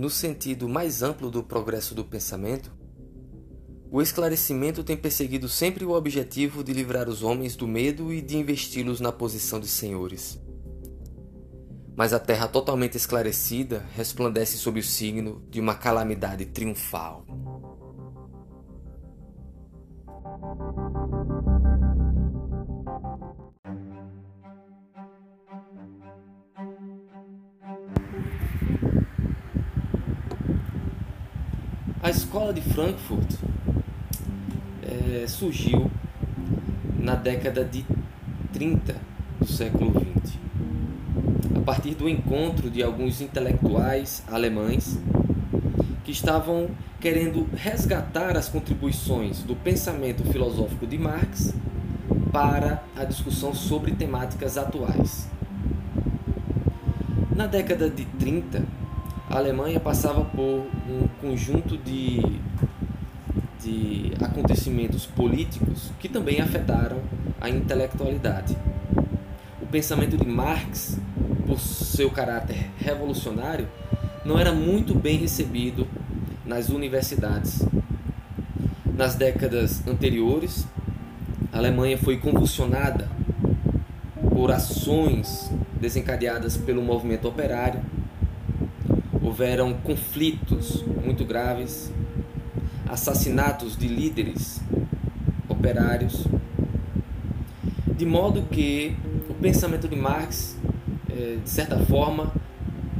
no sentido mais amplo do progresso do pensamento, o esclarecimento tem perseguido sempre o objetivo de livrar os homens do medo e de investi-los na posição de senhores. Mas a terra totalmente esclarecida resplandece sob o signo de uma calamidade triunfal. Escola de Frankfurt é, surgiu na década de 30 do século XX, a partir do encontro de alguns intelectuais alemães que estavam querendo resgatar as contribuições do pensamento filosófico de Marx para a discussão sobre temáticas atuais. Na década de 30, a Alemanha passava por um conjunto de, de acontecimentos políticos que também afetaram a intelectualidade. O pensamento de Marx, por seu caráter revolucionário, não era muito bem recebido nas universidades. Nas décadas anteriores, a Alemanha foi convulsionada por ações desencadeadas pelo movimento operário houveram conflitos muito graves, assassinatos de líderes operários, de modo que o pensamento de Marx, eh, de certa forma,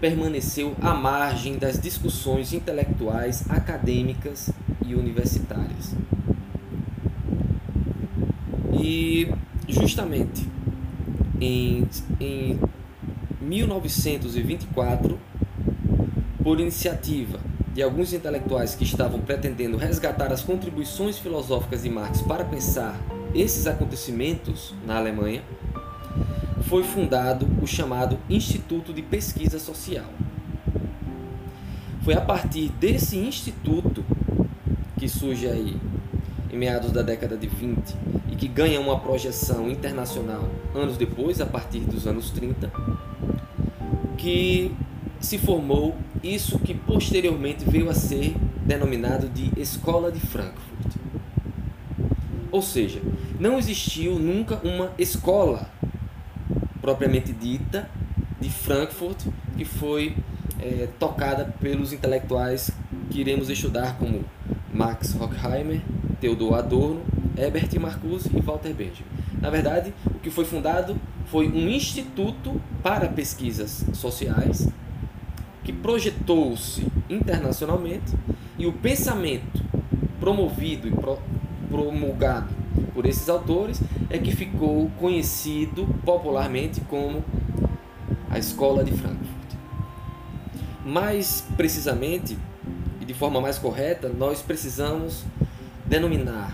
permaneceu à margem das discussões intelectuais, acadêmicas e universitárias. E justamente em, em 1924 por iniciativa de alguns intelectuais que estavam pretendendo resgatar as contribuições filosóficas de Marx para pensar esses acontecimentos na Alemanha, foi fundado o chamado Instituto de Pesquisa Social. Foi a partir desse instituto que surge aí em meados da década de 20 e que ganha uma projeção internacional anos depois, a partir dos anos 30, que se formou isso que posteriormente veio a ser denominado de Escola de Frankfurt. Ou seja, não existiu nunca uma escola propriamente dita de Frankfurt que foi é, tocada pelos intelectuais que iremos estudar como Max Horkheimer, Theodor Adorno, Herbert Marcuse e Walter Benjamin. Na verdade, o que foi fundado foi um instituto para pesquisas sociais que projetou-se internacionalmente e o pensamento promovido e pro, promulgado por esses autores é que ficou conhecido popularmente como a Escola de Frankfurt. Mais precisamente e de forma mais correta, nós precisamos denominar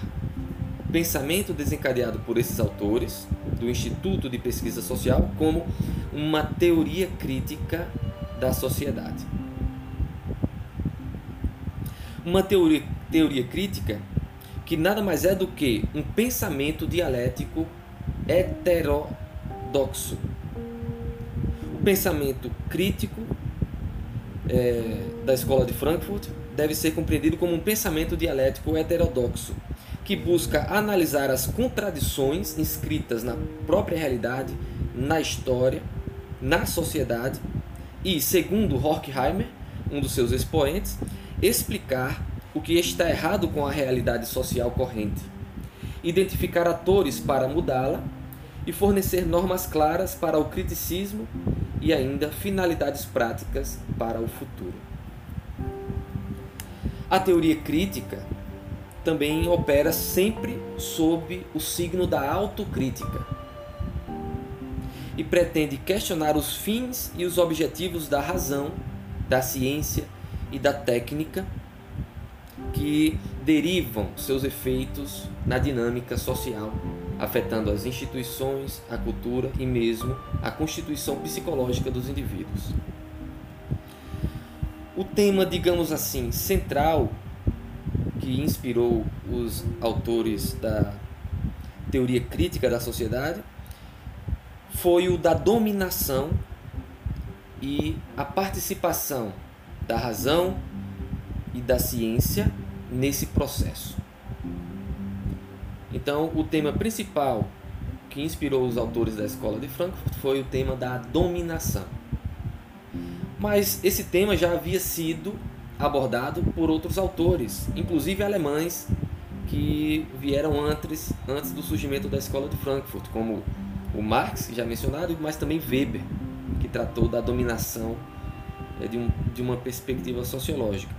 o pensamento desencadeado por esses autores do Instituto de Pesquisa Social como uma teoria crítica da sociedade. Uma teoria, teoria crítica que nada mais é do que um pensamento dialético heterodoxo. O pensamento crítico é, da escola de Frankfurt deve ser compreendido como um pensamento dialético heterodoxo, que busca analisar as contradições inscritas na própria realidade, na história, na sociedade e, segundo Horkheimer, um dos seus expoentes, explicar o que está errado com a realidade social corrente, identificar atores para mudá-la e fornecer normas claras para o criticismo e ainda finalidades práticas para o futuro. A teoria crítica também opera sempre sob o signo da autocrítica e pretende questionar os fins e os objetivos da razão, da ciência e da técnica que derivam seus efeitos na dinâmica social, afetando as instituições, a cultura e mesmo a constituição psicológica dos indivíduos. O tema, digamos assim, central que inspirou os autores da teoria crítica da sociedade foi o da dominação e a participação da razão e da ciência nesse processo. Então, o tema principal que inspirou os autores da escola de Frankfurt foi o tema da dominação. Mas esse tema já havia sido abordado por outros autores, inclusive alemães que vieram antes, antes do surgimento da escola de Frankfurt, como o Marx, já mencionado, mas também Weber, que tratou da dominação é, de, um, de uma perspectiva sociológica.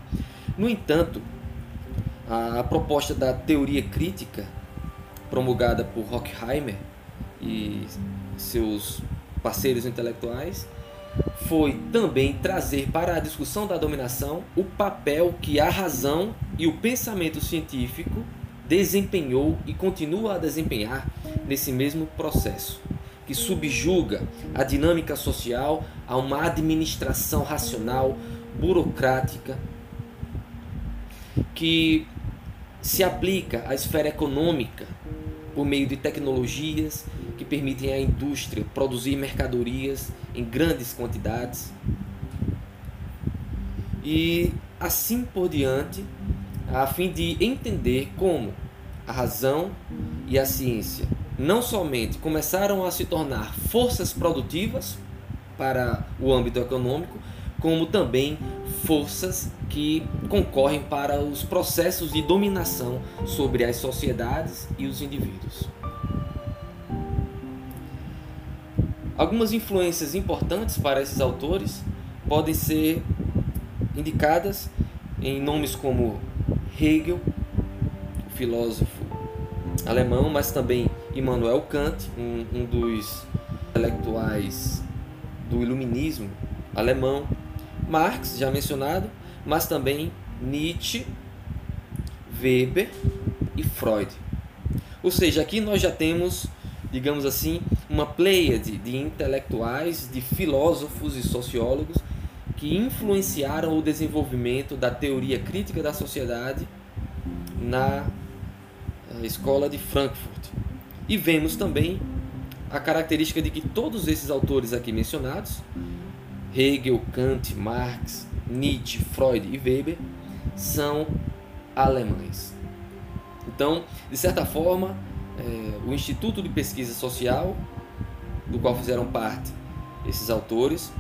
No entanto, a, a proposta da teoria crítica, promulgada por Horkheimer e seus parceiros intelectuais, foi também trazer para a discussão da dominação o papel que a razão e o pensamento científico desempenhou e continua a desempenhar nesse mesmo processo, que subjuga a dinâmica social a uma administração racional, burocrática, que se aplica à esfera econômica por meio de tecnologias que permitem à indústria produzir mercadorias em grandes quantidades. E assim por diante, a fim de entender como a razão e a ciência não somente começaram a se tornar forças produtivas para o âmbito econômico, como também forças que concorrem para os processos de dominação sobre as sociedades e os indivíduos. Algumas influências importantes para esses autores podem ser indicadas em nomes como Hegel, filósofo alemão, mas também Immanuel Kant, um, um dos intelectuais do iluminismo alemão, Marx, já mencionado, mas também Nietzsche, Weber e Freud. Ou seja, aqui nós já temos, digamos assim, uma pleiade de intelectuais, de filósofos e sociólogos que influenciaram o desenvolvimento da teoria crítica da sociedade na eh, escola de Frankfurt. E vemos também a característica de que todos esses autores aqui mencionados, Hegel, Kant, Marx, Nietzsche, Freud e Weber, são alemães. Então, de certa forma, é, o Instituto de Pesquisa Social do qual fizeram parte esses autores,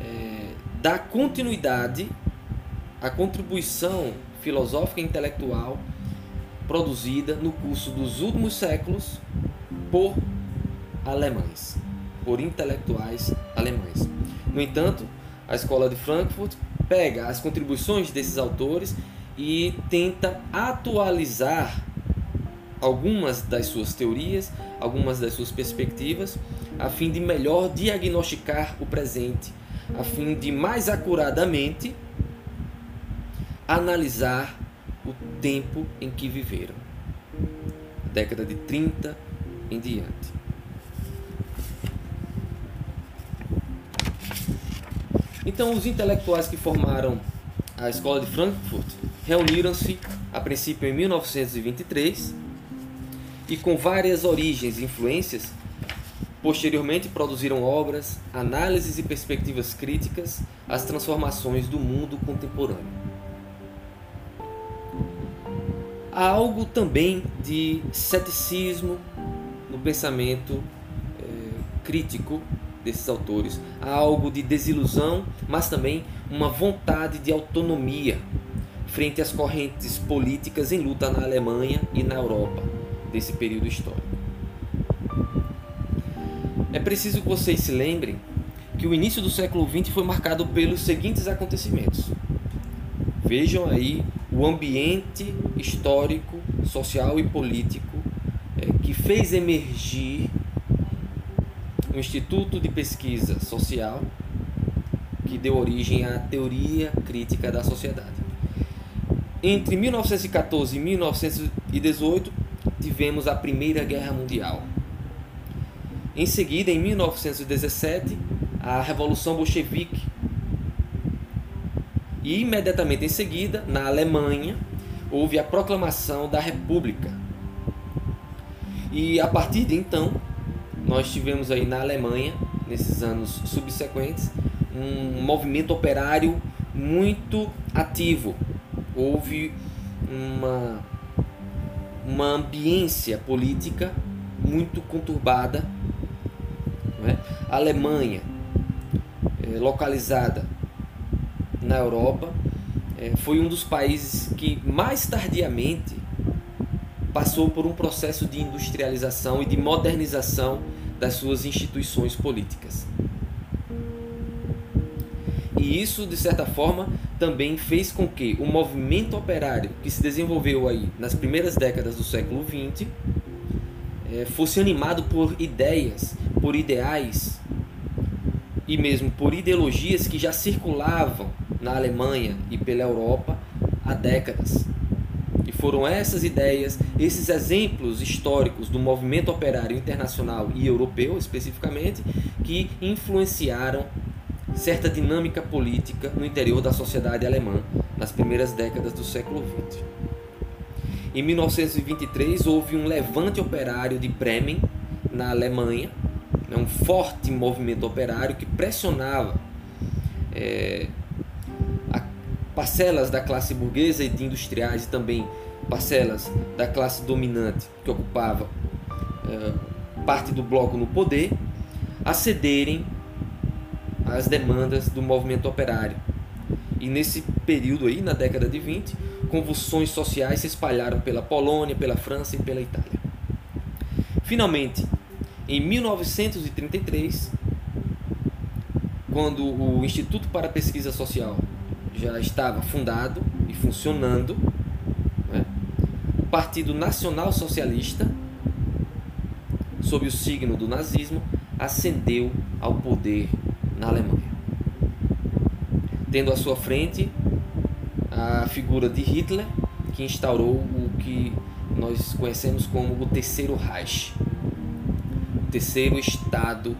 é, dá continuidade à contribuição filosófica e intelectual produzida no curso dos últimos séculos por alemães, por intelectuais alemães. No entanto, a escola de Frankfurt pega as contribuições desses autores e tenta atualizar algumas das suas teorias, algumas das suas perspectivas, a fim de melhor diagnosticar o presente, a fim de mais acuradamente analisar o tempo em que viveram. Década de 30 em diante. Então, os intelectuais que formaram a escola de Frankfurt reuniram-se a princípio em 1923 e com várias origens e influências, posteriormente produziram obras, análises e perspectivas críticas às transformações do mundo contemporâneo. Há algo também de ceticismo no pensamento é, crítico desses autores. Há algo de desilusão, mas também uma vontade de autonomia frente às correntes políticas em luta na Alemanha e na Europa desse período histórico. É preciso que vocês se lembrem que o início do século XX foi marcado pelos seguintes acontecimentos. Vejam aí o ambiente histórico, social e político é, que fez emergir o Instituto de Pesquisa Social que deu origem à teoria crítica da sociedade. Entre 1914 e 1918, tivemos a Primeira Guerra Mundial. Em seguida, em 1917, a Revolução Bolchevique. E imediatamente em seguida, na Alemanha, houve a proclamação da República. E a partir de então, nós tivemos aí na Alemanha, nesses anos subsequentes, um movimento operário muito ativo. Houve uma, uma ambiência política muito conturbada. É? A Alemanha, é, localizada na Europa, é, foi um dos países que mais tardiamente passou por um processo de industrialização e de modernização das suas instituições políticas. E isso, de certa forma, também fez com que o movimento operário que se desenvolveu aí nas primeiras décadas do século XX é, fosse animado por ideias, por ideais e mesmo por ideologias que já circulavam na Alemanha e pela Europa há décadas. E foram essas ideias, esses exemplos históricos do movimento operário internacional e europeu, especificamente, que influenciaram certa dinâmica política no interior da sociedade alemã nas primeiras décadas do século XX. Em 1923 houve um levante operário de Bremen, na Alemanha, né, um forte movimento operário que pressionava é, parcelas da classe burguesa e de industriais e também parcelas da classe dominante que ocupava é, parte do bloco no poder a cederem às demandas do movimento operário. E nesse período aí, na década de 20, convulsões sociais se espalharam pela Polônia, pela França e pela Itália. Finalmente, em 1933, quando o Instituto para a Pesquisa Social já estava fundado e funcionando, né, o Partido Nacional Socialista, sob o signo do nazismo, ascendeu ao poder na Alemanha. Tendo à sua frente a figura de Hitler, que instaurou o que nós conhecemos como o Terceiro Reich, o terceiro Estado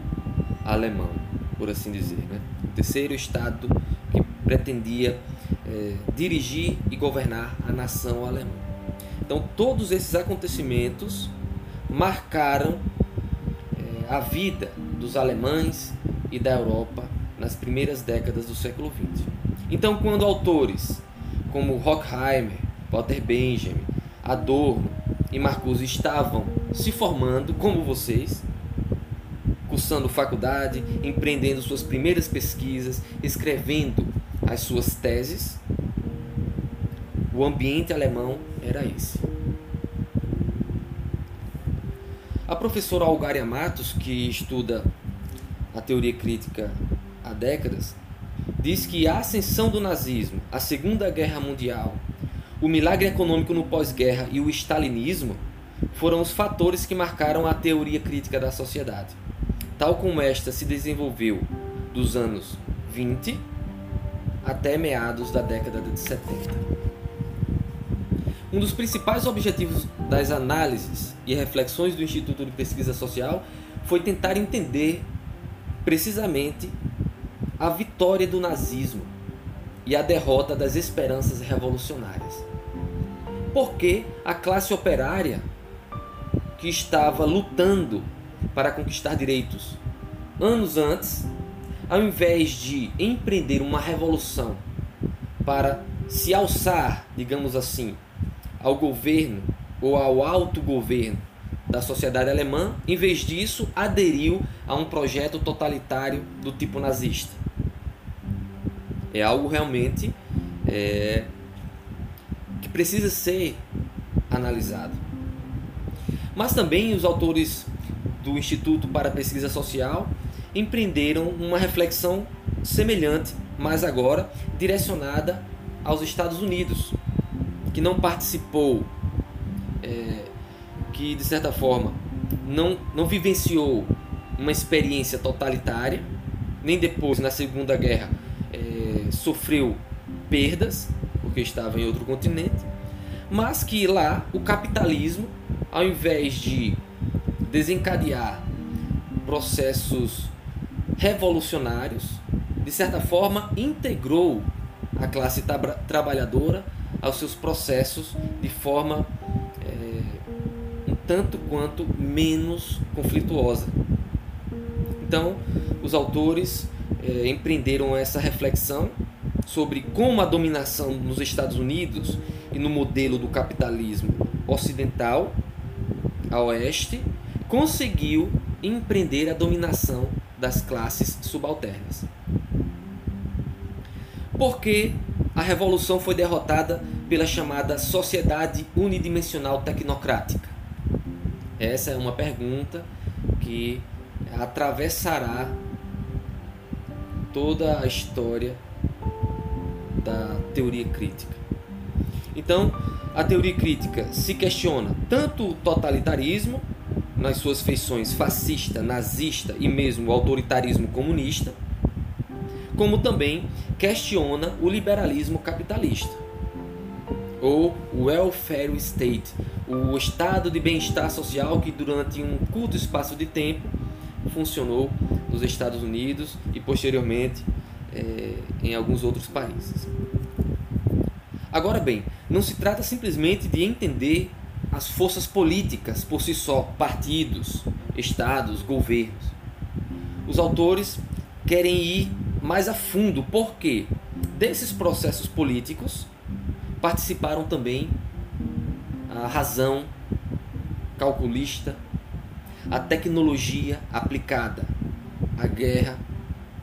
alemão, por assim dizer. Né? O terceiro Estado pretendia é, dirigir e governar a nação alemã. Então, todos esses acontecimentos marcaram é, a vida dos alemães e da Europa nas primeiras décadas do século XX. Então, quando autores como Horkheimer, Walter Benjamin, Adorno e Marcuse estavam se formando, como vocês, cursando faculdade, empreendendo suas primeiras pesquisas, escrevendo as suas teses, o ambiente alemão era esse. A professora Algaria Matos, que estuda a teoria crítica há décadas, diz que a ascensão do nazismo, a Segunda Guerra Mundial, o milagre econômico no pós-guerra e o stalinismo foram os fatores que marcaram a teoria crítica da sociedade, tal como esta se desenvolveu dos anos 20 até meados da década de 70. Um dos principais objetivos das análises e reflexões do Instituto de Pesquisa Social foi tentar entender precisamente a vitória do nazismo e a derrota das esperanças revolucionárias. Porque a classe operária que estava lutando para conquistar direitos anos antes, ao invés de empreender uma revolução para se alçar, digamos assim, ao governo ou ao autogoverno da sociedade alemã, em vez disso, aderiu a um projeto totalitário do tipo nazista. É algo realmente é, que precisa ser analisado. Mas também os autores do Instituto para a Pesquisa Social empreenderam uma reflexão semelhante, mas agora direcionada aos Estados Unidos, que não participou é, que, de certa forma, não, não vivenciou uma experiência totalitária, nem depois, na Segunda Guerra, é, sofreu perdas, porque estava em outro continente, mas que lá o capitalismo, ao invés de desencadear processos revolucionários, de certa forma integrou a classe tra trabalhadora aos seus processos de forma tanto quanto menos conflituosa. Então, os autores é, empreenderam essa reflexão sobre como a dominação nos Estados Unidos e no modelo do capitalismo ocidental a oeste conseguiu empreender a dominação das classes subalternas. Porque a revolução foi derrotada pela chamada sociedade unidimensional tecnocrática? Essa é uma pergunta que atravessará toda a história da teoria crítica. Então, a teoria crítica se questiona tanto o totalitarismo, nas suas feições fascista, nazista e mesmo o autoritarismo comunista, como também questiona o liberalismo capitalista, ou welfare state, o estado de bem-estar social que durante um curto espaço de tempo funcionou nos Estados Unidos e posteriormente é, em alguns outros países. Agora bem, não se trata simplesmente de entender as forças políticas por si só, partidos, estados, governos. Os autores querem ir mais a fundo, porque desses processos políticos participaram também a razão calculista, a tecnologia aplicada à guerra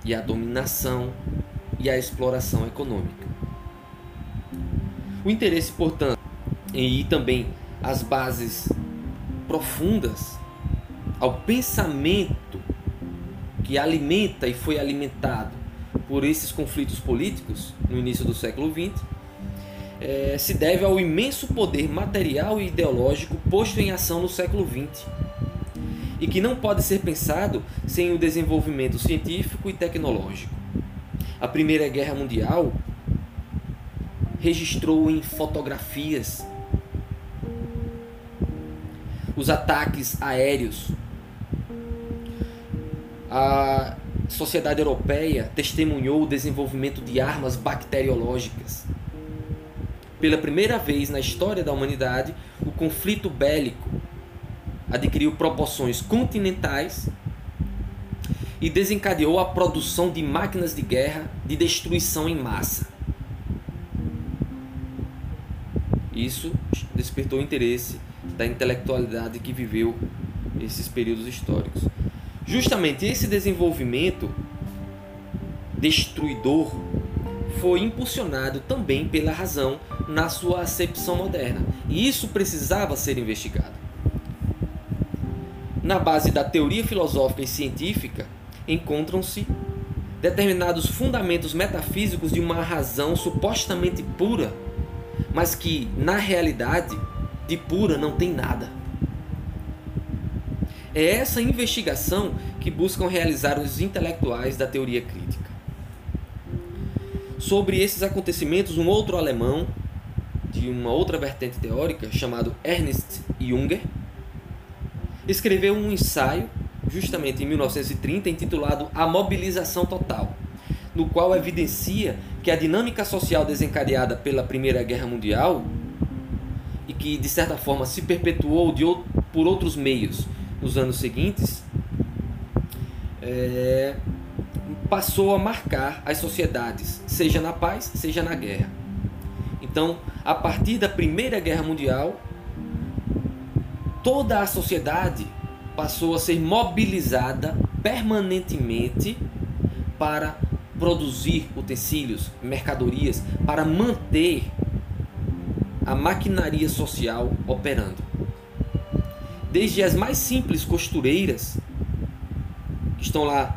e à dominação e à exploração econômica. O interesse, portanto, em ir também às bases profundas, ao pensamento que alimenta e foi alimentado por esses conflitos políticos no início do século XX, é, se deve ao imenso poder material e ideológico posto em ação no século XX e que não pode ser pensado sem o desenvolvimento científico e tecnológico. A Primeira Guerra Mundial registrou em fotografias os ataques aéreos. A sociedade europeia testemunhou o desenvolvimento de armas bacteriológicas. Pela primeira vez na história da humanidade, o conflito bélico adquiriu proporções continentais e desencadeou a produção de máquinas de guerra de destruição em massa. Isso despertou interesse da intelectualidade que viveu esses períodos históricos. Justamente esse desenvolvimento destruidor foi impulsionado também pela razão na sua acepção moderna. E isso precisava ser investigado. Na base da teoria filosófica e científica encontram-se determinados fundamentos metafísicos de uma razão supostamente pura, mas que, na realidade, de pura não tem nada. É essa investigação que buscam realizar os intelectuais da teoria crítica. Sobre esses acontecimentos, um outro alemão, de uma outra vertente teórica, chamado Ernst Junger, escreveu um ensaio, justamente em 1930, intitulado A Mobilização Total, no qual evidencia que a dinâmica social desencadeada pela Primeira Guerra Mundial que de certa forma se perpetuou de, por outros meios nos anos seguintes, é, passou a marcar as sociedades, seja na paz, seja na guerra. Então, a partir da Primeira Guerra Mundial, toda a sociedade passou a ser mobilizada permanentemente para produzir utensílios, mercadorias, para manter a maquinaria social operando. Desde as mais simples costureiras, que estão lá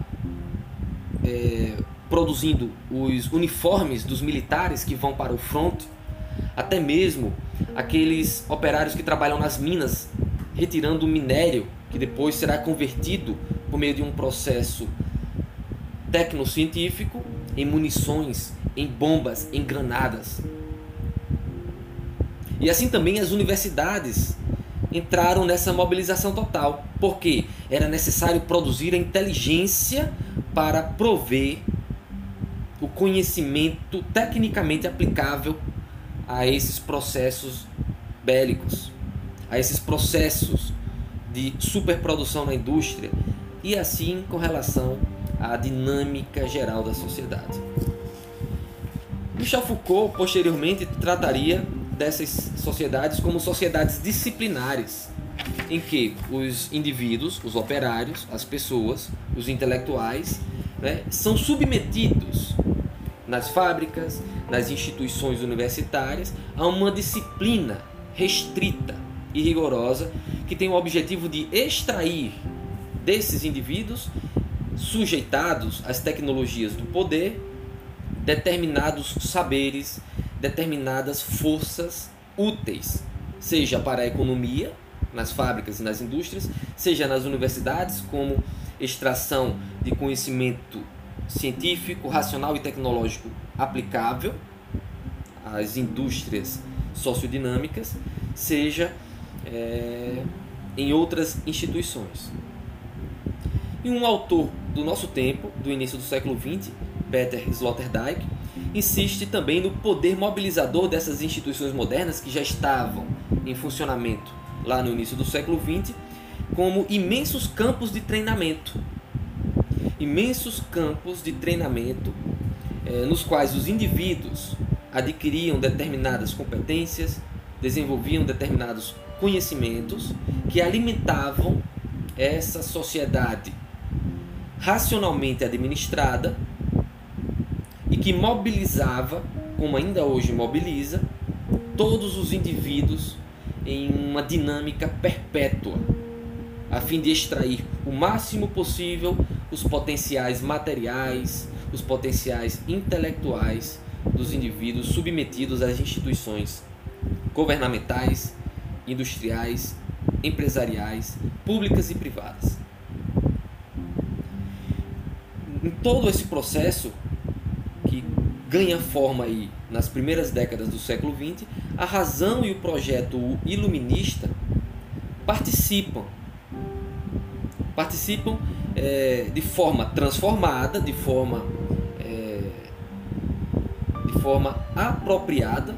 é, produzindo os uniformes dos militares que vão para o fronte, até mesmo aqueles operários que trabalham nas minas, retirando o minério que depois será convertido por meio de um processo tecnocientífico em munições, em bombas, em granadas. E assim também as universidades entraram nessa mobilização total, porque era necessário produzir a inteligência para prover o conhecimento tecnicamente aplicável a esses processos bélicos, a esses processos de superprodução na indústria e assim com relação à dinâmica geral da sociedade. Michel Foucault posteriormente trataria dessas sociedades como sociedades disciplinares, em que os indivíduos, os operários, as pessoas, os intelectuais, né, são submetidos nas fábricas, nas instituições universitárias, a uma disciplina restrita e rigorosa que tem o objetivo de extrair desses indivíduos sujeitados às tecnologias do poder determinados saberes, determinadas forças úteis, seja para a economia, nas fábricas e nas indústrias, seja nas universidades, como extração de conhecimento científico, racional e tecnológico aplicável às indústrias sociodinâmicas, seja é, em outras instituições. E um autor do nosso tempo, do início do século XX, Peter Sloterdijk, insiste também no poder mobilizador dessas instituições modernas que já estavam em funcionamento lá no início do século XX, como imensos campos de treinamento. Imensos campos de treinamento eh, nos quais os indivíduos adquiriam determinadas competências, desenvolviam determinados conhecimentos que alimentavam essa sociedade racionalmente administrada que mobilizava, como ainda hoje mobiliza, todos os indivíduos em uma dinâmica perpétua, a fim de extrair o máximo possível os potenciais materiais, os potenciais intelectuais dos indivíduos submetidos às instituições governamentais, industriais, empresariais, públicas e privadas. Em todo esse processo, ganha forma aí nas primeiras décadas do século XX, a razão e o projeto iluminista participam participam é, de forma transformada, de forma é, de forma apropriada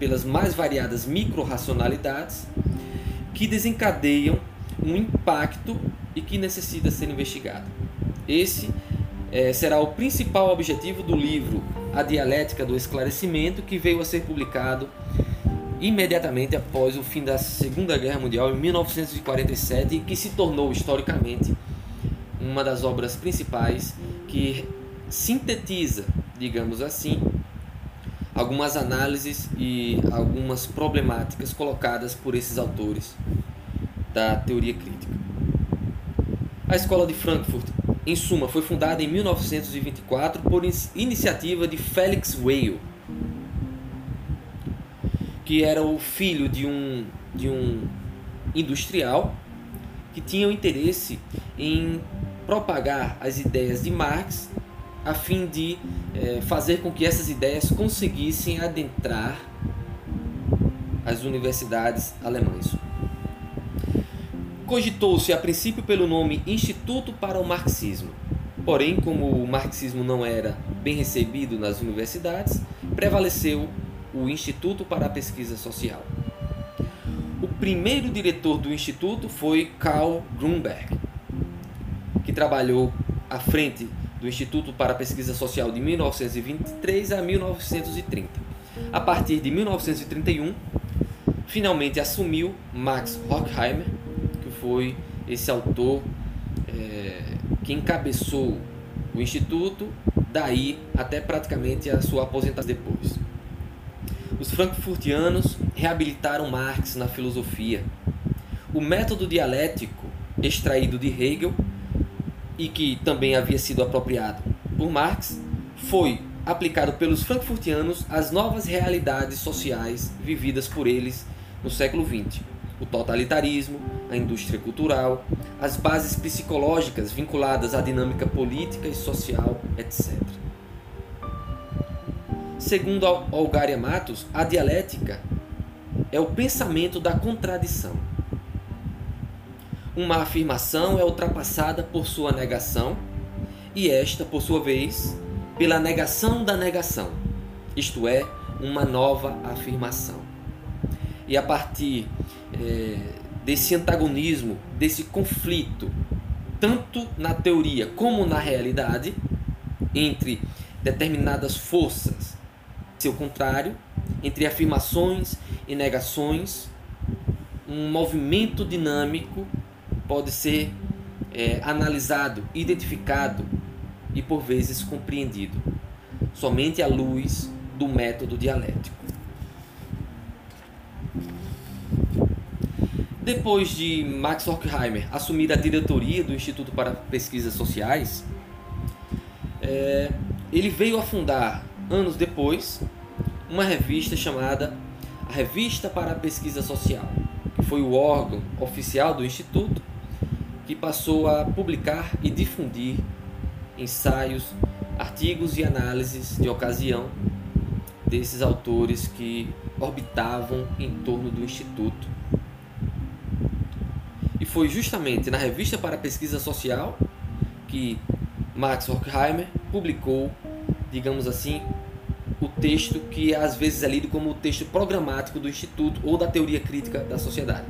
pelas mais variadas micro-racionalidades que desencadeiam um impacto e que necessita ser investigado. Esse é, será o principal objetivo do livro A Dialética do Esclarecimento, que veio a ser publicado imediatamente após o fim da Segunda Guerra Mundial, em 1947, e que se tornou historicamente uma das obras principais que sintetiza, digamos assim, algumas análises e algumas problemáticas colocadas por esses autores da teoria crítica. A Escola de Frankfurt em suma, foi fundada em 1924 por iniciativa de Felix Weil, que era o filho de um, de um industrial que tinha o interesse em propagar as ideias de Marx a fim de é, fazer com que essas ideias conseguissem adentrar as universidades alemãs. Cogitou-se a princípio pelo nome Instituto para o Marxismo. Porém, como o marxismo não era bem recebido nas universidades, prevaleceu o Instituto para a Pesquisa Social. O primeiro diretor do instituto foi Karl Grunberg, que trabalhou à frente do Instituto para a Pesquisa Social de 1923 a 1930. A partir de 1931, finalmente assumiu Max Horkheimer foi esse autor é, que encabeçou o Instituto, daí até praticamente a sua aposentadoria depois. Os frankfurtianos reabilitaram Marx na filosofia. O método dialético extraído de Hegel e que também havia sido apropriado por Marx foi aplicado pelos frankfurtianos às novas realidades sociais vividas por eles no século XX o totalitarismo, a indústria cultural, as bases psicológicas vinculadas à dinâmica política e social, etc. Segundo Algaria Matos, a dialética é o pensamento da contradição. Uma afirmação é ultrapassada por sua negação, e esta, por sua vez, pela negação da negação, isto é, uma nova afirmação. E a partir é, desse antagonismo, desse conflito, tanto na teoria como na realidade, entre determinadas forças seu contrário, entre afirmações e negações, um movimento dinâmico pode ser é, analisado, identificado e por vezes compreendido somente à luz do método dialético. Depois de Max Horkheimer assumir a diretoria do Instituto para Pesquisas Sociais, é, ele veio a fundar, anos depois, uma revista chamada a Revista para a Pesquisa Social, que foi o órgão oficial do Instituto que passou a publicar e difundir ensaios, artigos e análises de ocasião desses autores que orbitavam em torno do Instituto e foi justamente na Revista para Pesquisa Social que Max Horkheimer publicou, digamos assim, o texto que às vezes é lido como o texto programático do Instituto ou da teoria crítica da sociedade,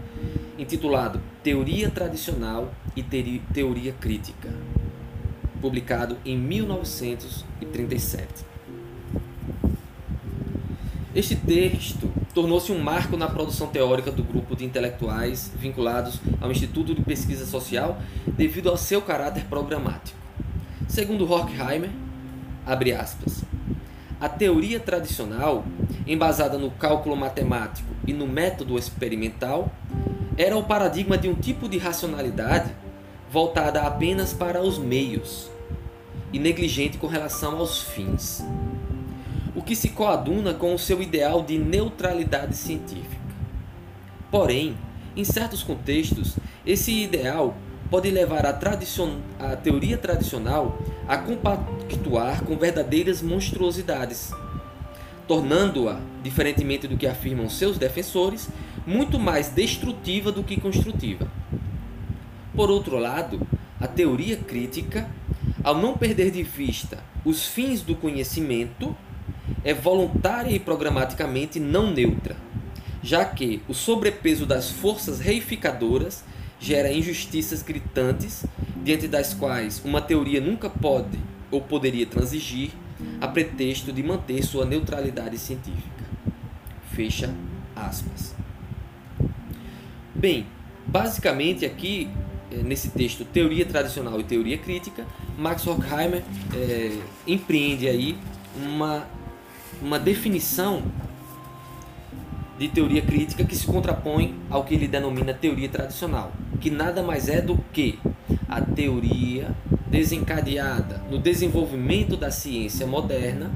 intitulado Teoria Tradicional e Teoria Crítica, publicado em 1937. Este texto tornou-se um marco na produção teórica do grupo de intelectuais vinculados ao Instituto de Pesquisa Social devido ao seu caráter programático. Segundo Horkheimer, abre aspas, a teoria tradicional, embasada no cálculo matemático e no método experimental, era o paradigma de um tipo de racionalidade voltada apenas para os meios e negligente com relação aos fins o que se coaduna com o seu ideal de neutralidade científica. Porém, em certos contextos, esse ideal pode levar a, tradicion... a teoria tradicional a compactuar com verdadeiras monstruosidades, tornando-a, diferentemente do que afirmam seus defensores, muito mais destrutiva do que construtiva. Por outro lado, a teoria crítica, ao não perder de vista os fins do conhecimento, é voluntária e programaticamente não neutra, já que o sobrepeso das forças reificadoras gera injustiças gritantes, diante das quais uma teoria nunca pode ou poderia transigir a pretexto de manter sua neutralidade científica. Fecha aspas. Bem, basicamente aqui eh, nesse texto Teoria Tradicional e Teoria Crítica, Max Horkheimer é, empreende aí uma uma definição de teoria crítica que se contrapõe ao que ele denomina teoria tradicional, que nada mais é do que a teoria desencadeada no desenvolvimento da ciência moderna,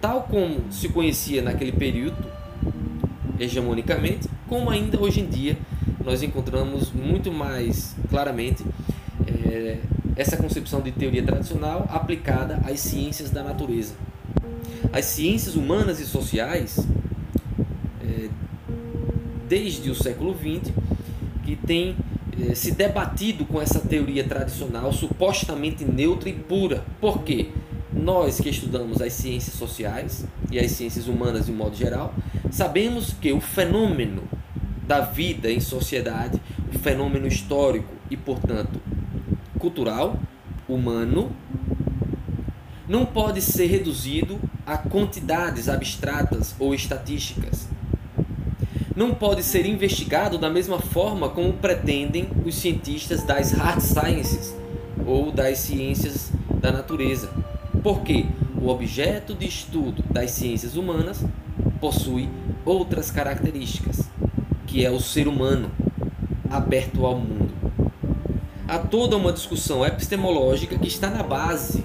tal como se conhecia naquele período, hegemonicamente, como ainda hoje em dia nós encontramos muito mais claramente é, essa concepção de teoria tradicional aplicada às ciências da natureza as ciências humanas e sociais, é, desde o século XX, que tem é, se debatido com essa teoria tradicional supostamente neutra e pura. Por quê? Nós que estudamos as ciências sociais e as ciências humanas de um modo geral, sabemos que o fenômeno da vida em sociedade, o fenômeno histórico e, portanto, cultural, humano, não pode ser reduzido a quantidades abstratas ou estatísticas. Não pode ser investigado da mesma forma como pretendem os cientistas das hard sciences ou das ciências da natureza, porque o objeto de estudo das ciências humanas possui outras características, que é o ser humano aberto ao mundo. Há toda uma discussão epistemológica que está na base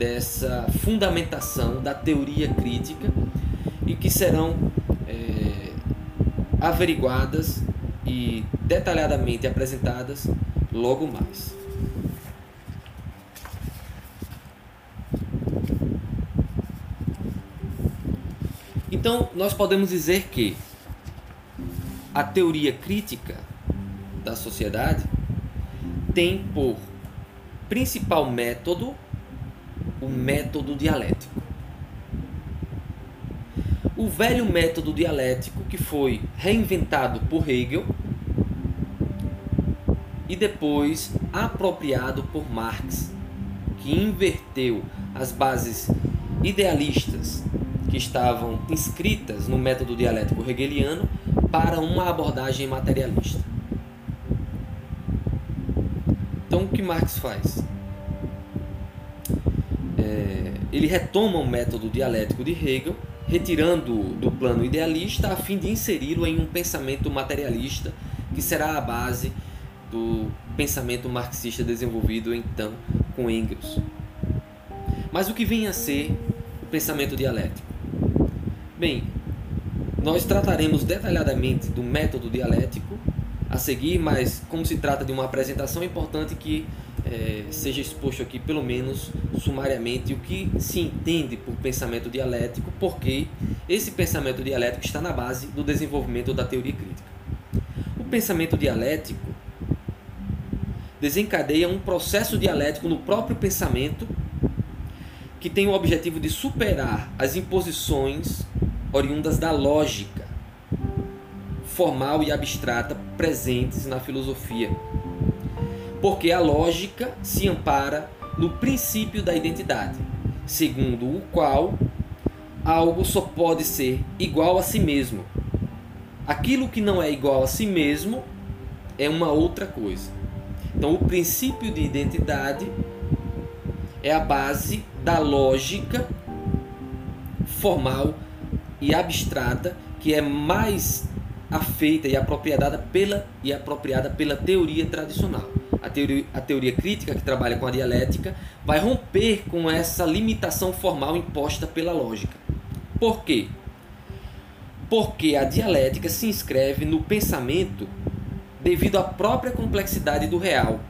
dessa fundamentação da teoria crítica e que serão é, averiguadas e detalhadamente apresentadas logo mais. Então, nós podemos dizer que a teoria crítica da sociedade tem por principal método o método dialético. O velho método dialético que foi reinventado por Hegel e depois apropriado por Marx, que inverteu as bases idealistas que estavam inscritas no método dialético hegeliano para uma abordagem materialista. Então, o que Marx faz? É, ele retoma o método dialético de Hegel, retirando do plano idealista a fim de inseri-lo em um pensamento materialista que será a base do pensamento marxista desenvolvido então com Engels. Mas o que vem a ser o pensamento dialético? Bem, nós trataremos detalhadamente do método dialético a seguir, mas como se trata de uma apresentação, é importante que é, seja exposto aqui, pelo menos sumariamente, o que se entende por pensamento dialético, porque esse pensamento dialético está na base do desenvolvimento da teoria crítica. O pensamento dialético desencadeia um processo dialético no próprio pensamento que tem o objetivo de superar as imposições oriundas da lógica formal e abstrata presentes na filosofia. Porque a lógica se ampara no princípio da identidade, segundo o qual algo só pode ser igual a si mesmo. Aquilo que não é igual a si mesmo é uma outra coisa. Então, o princípio de identidade é a base da lógica formal e abstrata que é mais afeita e apropriada pela e apropriada pela teoria tradicional. A teoria, a teoria crítica que trabalha com a dialética vai romper com essa limitação formal imposta pela lógica. Por quê? Porque a dialética se inscreve no pensamento devido à própria complexidade do real,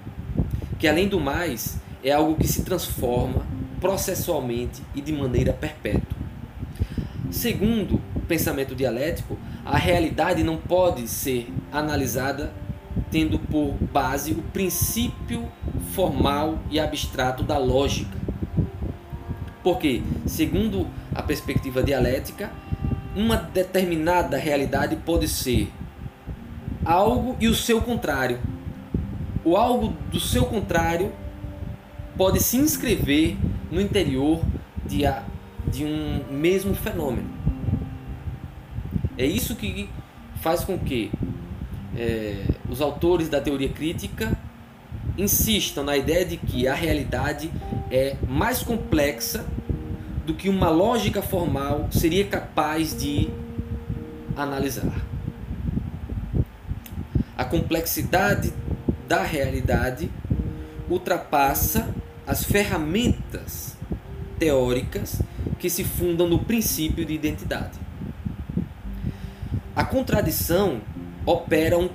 que além do mais é algo que se transforma processualmente e de maneira perpétua. Segundo pensamento dialético, a realidade não pode ser analisada tendo por base o princípio formal e abstrato da lógica. Porque, segundo a perspectiva dialética, uma determinada realidade pode ser algo e o seu contrário. O algo do seu contrário pode se inscrever no interior de, a, de um mesmo fenômeno. É isso que faz com que é, os autores da teoria crítica insistam na ideia de que a realidade é mais complexa do que uma lógica formal seria capaz de analisar. A complexidade da realidade ultrapassa as ferramentas teóricas que se fundam no princípio de identidade. A contradição opera um,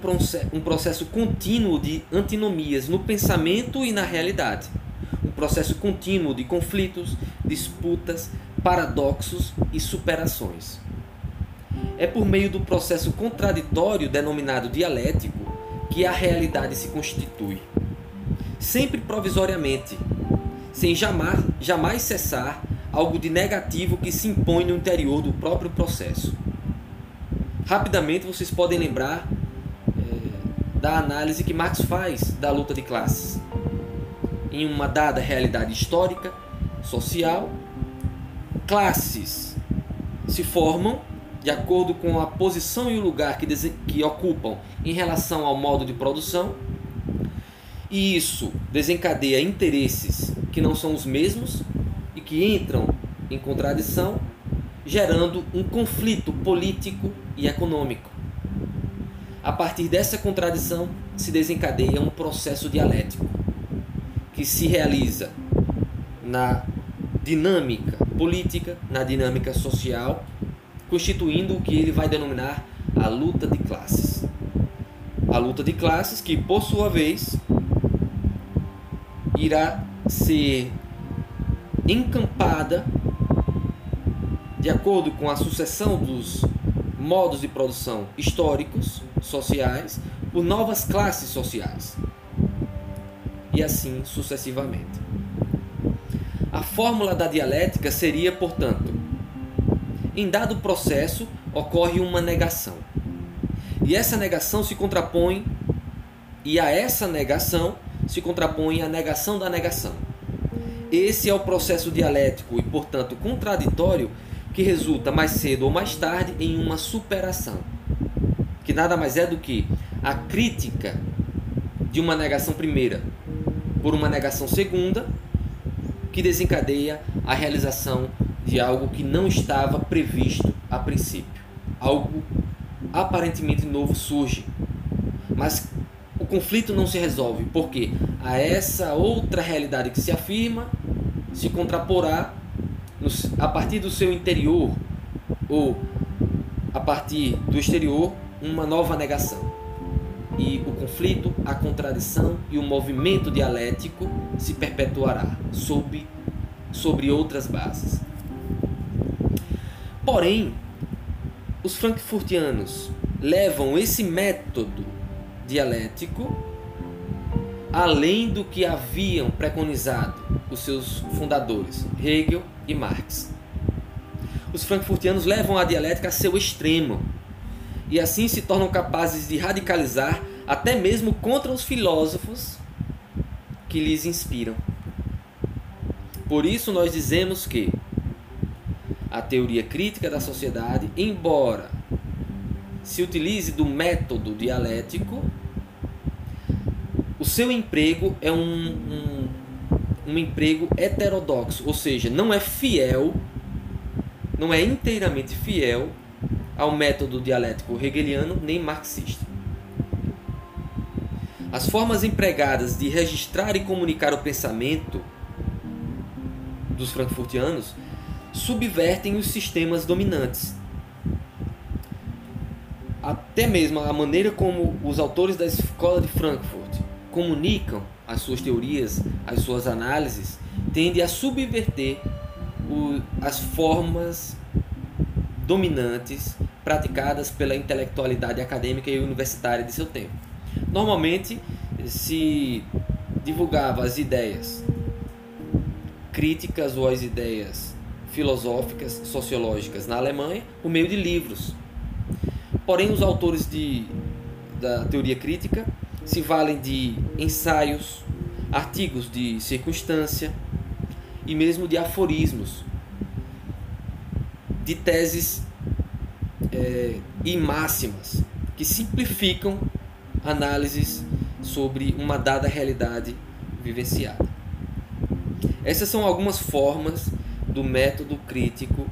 um processo contínuo de antinomias no pensamento e na realidade. Um processo contínuo de conflitos, disputas, paradoxos e superações. É por meio do processo contraditório denominado dialético que a realidade se constitui. Sempre provisoriamente, sem jamais, jamais cessar algo de negativo que se impõe no interior do próprio processo. Rapidamente vocês podem lembrar é, da análise que Marx faz da luta de classes. Em uma dada realidade histórica, social, classes se formam de acordo com a posição e o lugar que, que ocupam em relação ao modo de produção, e isso desencadeia interesses que não são os mesmos e que entram em contradição gerando um conflito político e econômico. A partir dessa contradição se desencadeia um processo dialético que se realiza na dinâmica política, na dinâmica social, constituindo o que ele vai denominar a luta de classes. A luta de classes que, por sua vez, irá ser encampada de acordo com a sucessão dos modos de produção históricos, sociais, por novas classes sociais. E assim sucessivamente. A fórmula da dialética seria, portanto, em dado processo ocorre uma negação. E essa negação se contrapõe, e a essa negação se contrapõe a negação da negação. Esse é o processo dialético e, portanto, contraditório que resulta mais cedo ou mais tarde em uma superação, que nada mais é do que a crítica de uma negação primeira por uma negação segunda, que desencadeia a realização de algo que não estava previsto a princípio. Algo aparentemente novo surge, mas o conflito não se resolve, porque a essa outra realidade que se afirma se contraporá a partir do seu interior ou a partir do exterior uma nova negação. E o conflito, a contradição e o movimento dialético se perpetuará sob, sobre outras bases. Porém, os frankfurtianos levam esse método dialético além do que haviam preconizado os seus fundadores, Hegel e Marx. Os frankfurtianos levam a dialética a seu extremo e assim se tornam capazes de radicalizar até mesmo contra os filósofos que lhes inspiram. Por isso nós dizemos que a teoria crítica da sociedade, embora se utilize do método dialético, o seu emprego é um, um, um emprego heterodoxo, ou seja, não é fiel, não é inteiramente fiel ao método dialético hegeliano nem marxista. As formas empregadas de registrar e comunicar o pensamento dos frankfurtianos subvertem os sistemas dominantes até mesmo a maneira como os autores da escola de Frankfurt comunicam as suas teorias, as suas análises, tende a subverter o, as formas dominantes praticadas pela intelectualidade acadêmica e universitária de seu tempo. Normalmente se divulgava as ideias críticas ou as ideias filosóficas, sociológicas na Alemanha por meio de livros, Porém, os autores de, da teoria crítica se valem de ensaios, artigos de circunstância e mesmo de aforismos, de teses é, e máximas que simplificam análises sobre uma dada realidade vivenciada. Essas são algumas formas do método crítico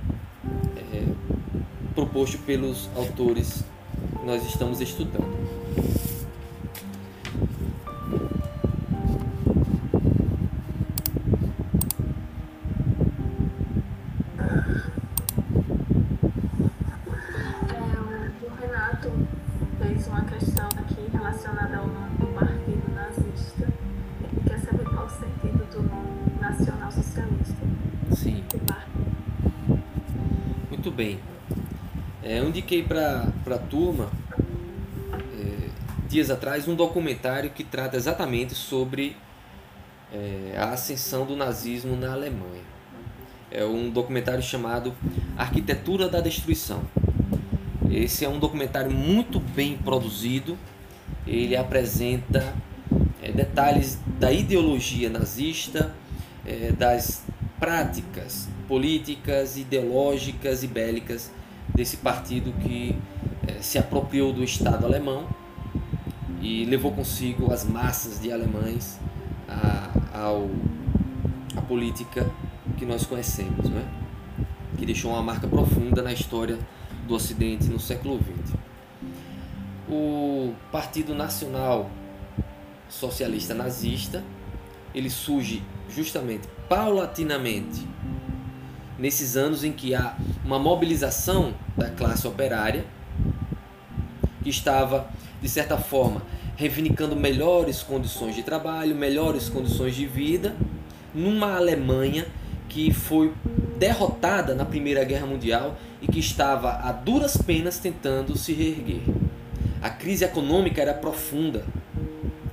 proposto pelos autores que nós estamos estudando. Indiquei para a turma é, dias atrás um documentário que trata exatamente sobre é, a ascensão do nazismo na Alemanha. É um documentário chamado Arquitetura da Destruição. Esse é um documentário muito bem produzido. Ele apresenta é, detalhes da ideologia nazista, é, das práticas políticas, ideológicas e bélicas desse partido que eh, se apropriou do Estado alemão e levou consigo as massas de alemães a, ao, a política que nós conhecemos, né? que deixou uma marca profunda na história do Ocidente no século XX. O Partido Nacional Socialista Nazista ele surge justamente paulatinamente nesses anos em que há uma mobilização da classe operária, que estava, de certa forma, reivindicando melhores condições de trabalho, melhores condições de vida, numa Alemanha que foi derrotada na Primeira Guerra Mundial e que estava a duras penas tentando se reerguer. A crise econômica era profunda,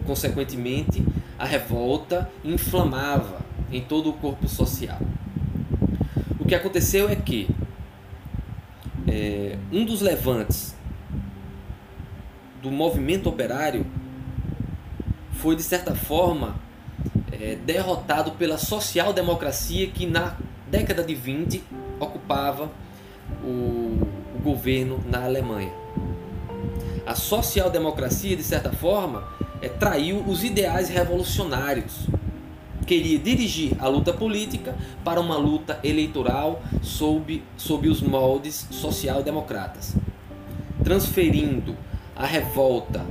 consequentemente, a revolta inflamava em todo o corpo social. O que aconteceu é que é, um dos levantes do movimento operário foi, de certa forma, é, derrotado pela social-democracia que na década de 20 ocupava o, o governo na Alemanha. A social-democracia, de certa forma, é, traiu os ideais revolucionários. Queria dirigir a luta política para uma luta eleitoral sob, sob os moldes social-democratas, transferindo a revolta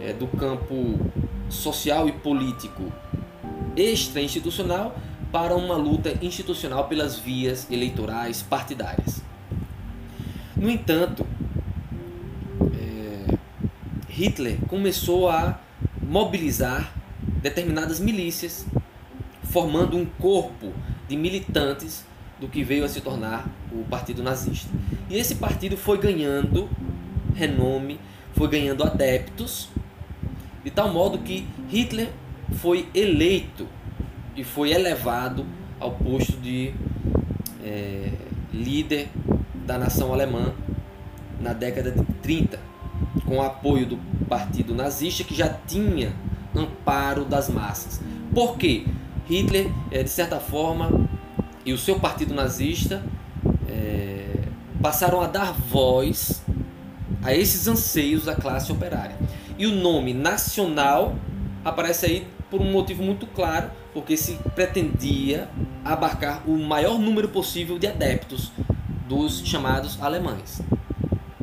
é, do campo social e político extra-institucional para uma luta institucional pelas vias eleitorais partidárias. No entanto, é, Hitler começou a mobilizar determinadas milícias, formando um corpo de militantes do que veio a se tornar o Partido Nazista. E esse partido foi ganhando renome, foi ganhando adeptos, de tal modo que Hitler foi eleito e foi elevado ao posto de é, líder da nação alemã na década de 30, com o apoio do partido nazista que já tinha amparo das massas. Por quê? Hitler, é, de certa forma, e o seu partido nazista é, passaram a dar voz a esses anseios da classe operária. E o nome nacional aparece aí por um motivo muito claro, porque se pretendia abarcar o maior número possível de adeptos dos chamados alemães.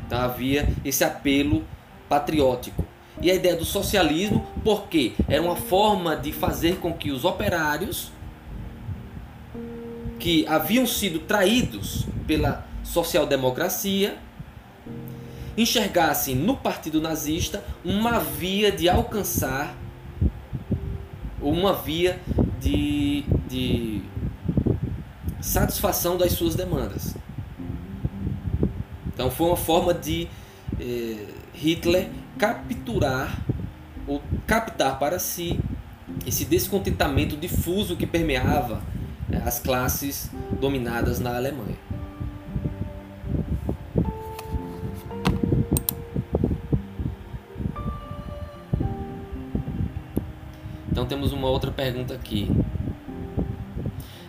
Então havia esse apelo patriótico. E a ideia do socialismo, porque era uma forma de fazer com que os operários que haviam sido traídos pela social-democracia enxergassem no partido nazista uma via de alcançar uma via de, de satisfação das suas demandas. Então foi uma forma de eh, Hitler capturar ou captar para si esse descontentamento difuso que permeava eh, as classes dominadas na Alemanha. Então temos uma outra pergunta aqui.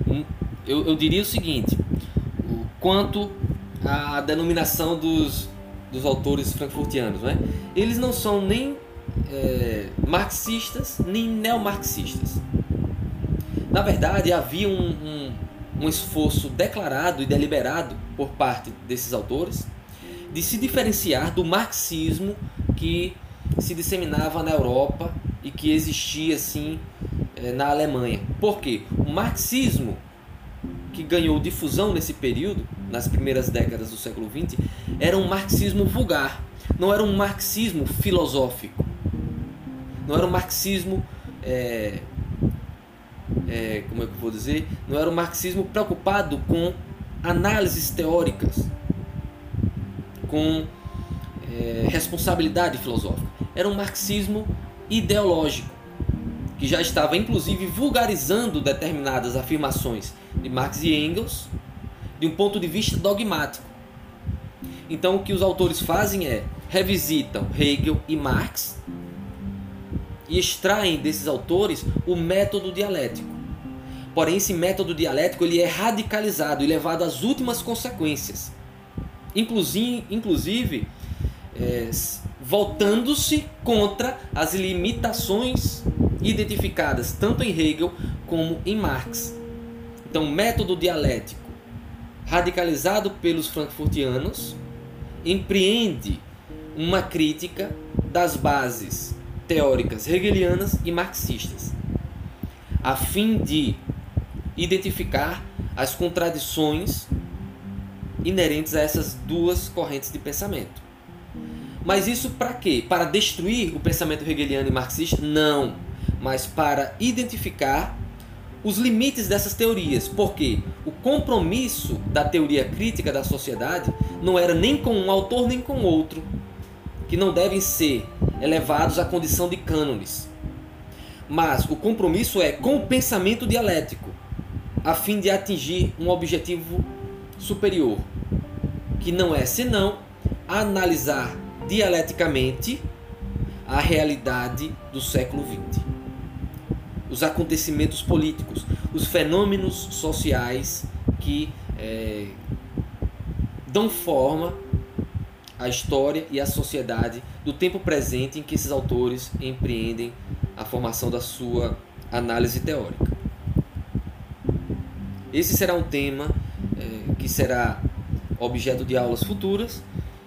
Hum, eu, eu diria o seguinte: quanto à denominação dos, dos autores frankfurtianos, né? eles não são nem é, marxistas nem neomarxistas. Na verdade, havia um, um, um esforço declarado e deliberado por parte desses autores de se diferenciar do marxismo que se disseminava na Europa e que existia assim eh, na Alemanha. Por quê? O marxismo que ganhou difusão nesse período, nas primeiras décadas do século XX, era um marxismo vulgar, não era um marxismo filosófico, não era um marxismo, é, é, como é que eu vou dizer, não era um marxismo preocupado com análises teóricas, com é, responsabilidade filosófica. Era um marxismo ideológico, que já estava inclusive vulgarizando determinadas afirmações de Marx e Engels de um ponto de vista dogmático. Então, o que os autores fazem é revisitam Hegel e Marx e extraem desses autores o método dialético. Porém, esse método dialético ele é radicalizado e levado às últimas consequências. Inclusive, é, voltando-se contra as limitações identificadas tanto em Hegel como em Marx. Então, método dialético radicalizado pelos frankfurtianos empreende uma crítica das bases teóricas hegelianas e marxistas, a fim de identificar as contradições inerentes a essas duas correntes de pensamento. Mas isso para quê? Para destruir o pensamento hegeliano e marxista? Não, mas para identificar os limites dessas teorias, porque o compromisso da teoria crítica da sociedade não era nem com um autor nem com outro, que não devem ser elevados à condição de cânones. Mas o compromisso é com o pensamento dialético, a fim de atingir um objetivo superior, que não é senão analisar dialeticamente a realidade do século XX. Os acontecimentos políticos, os fenômenos sociais que é, dão forma à história e à sociedade do tempo presente em que esses autores empreendem a formação da sua análise teórica. Esse será um tema é, que será objeto de aulas futuras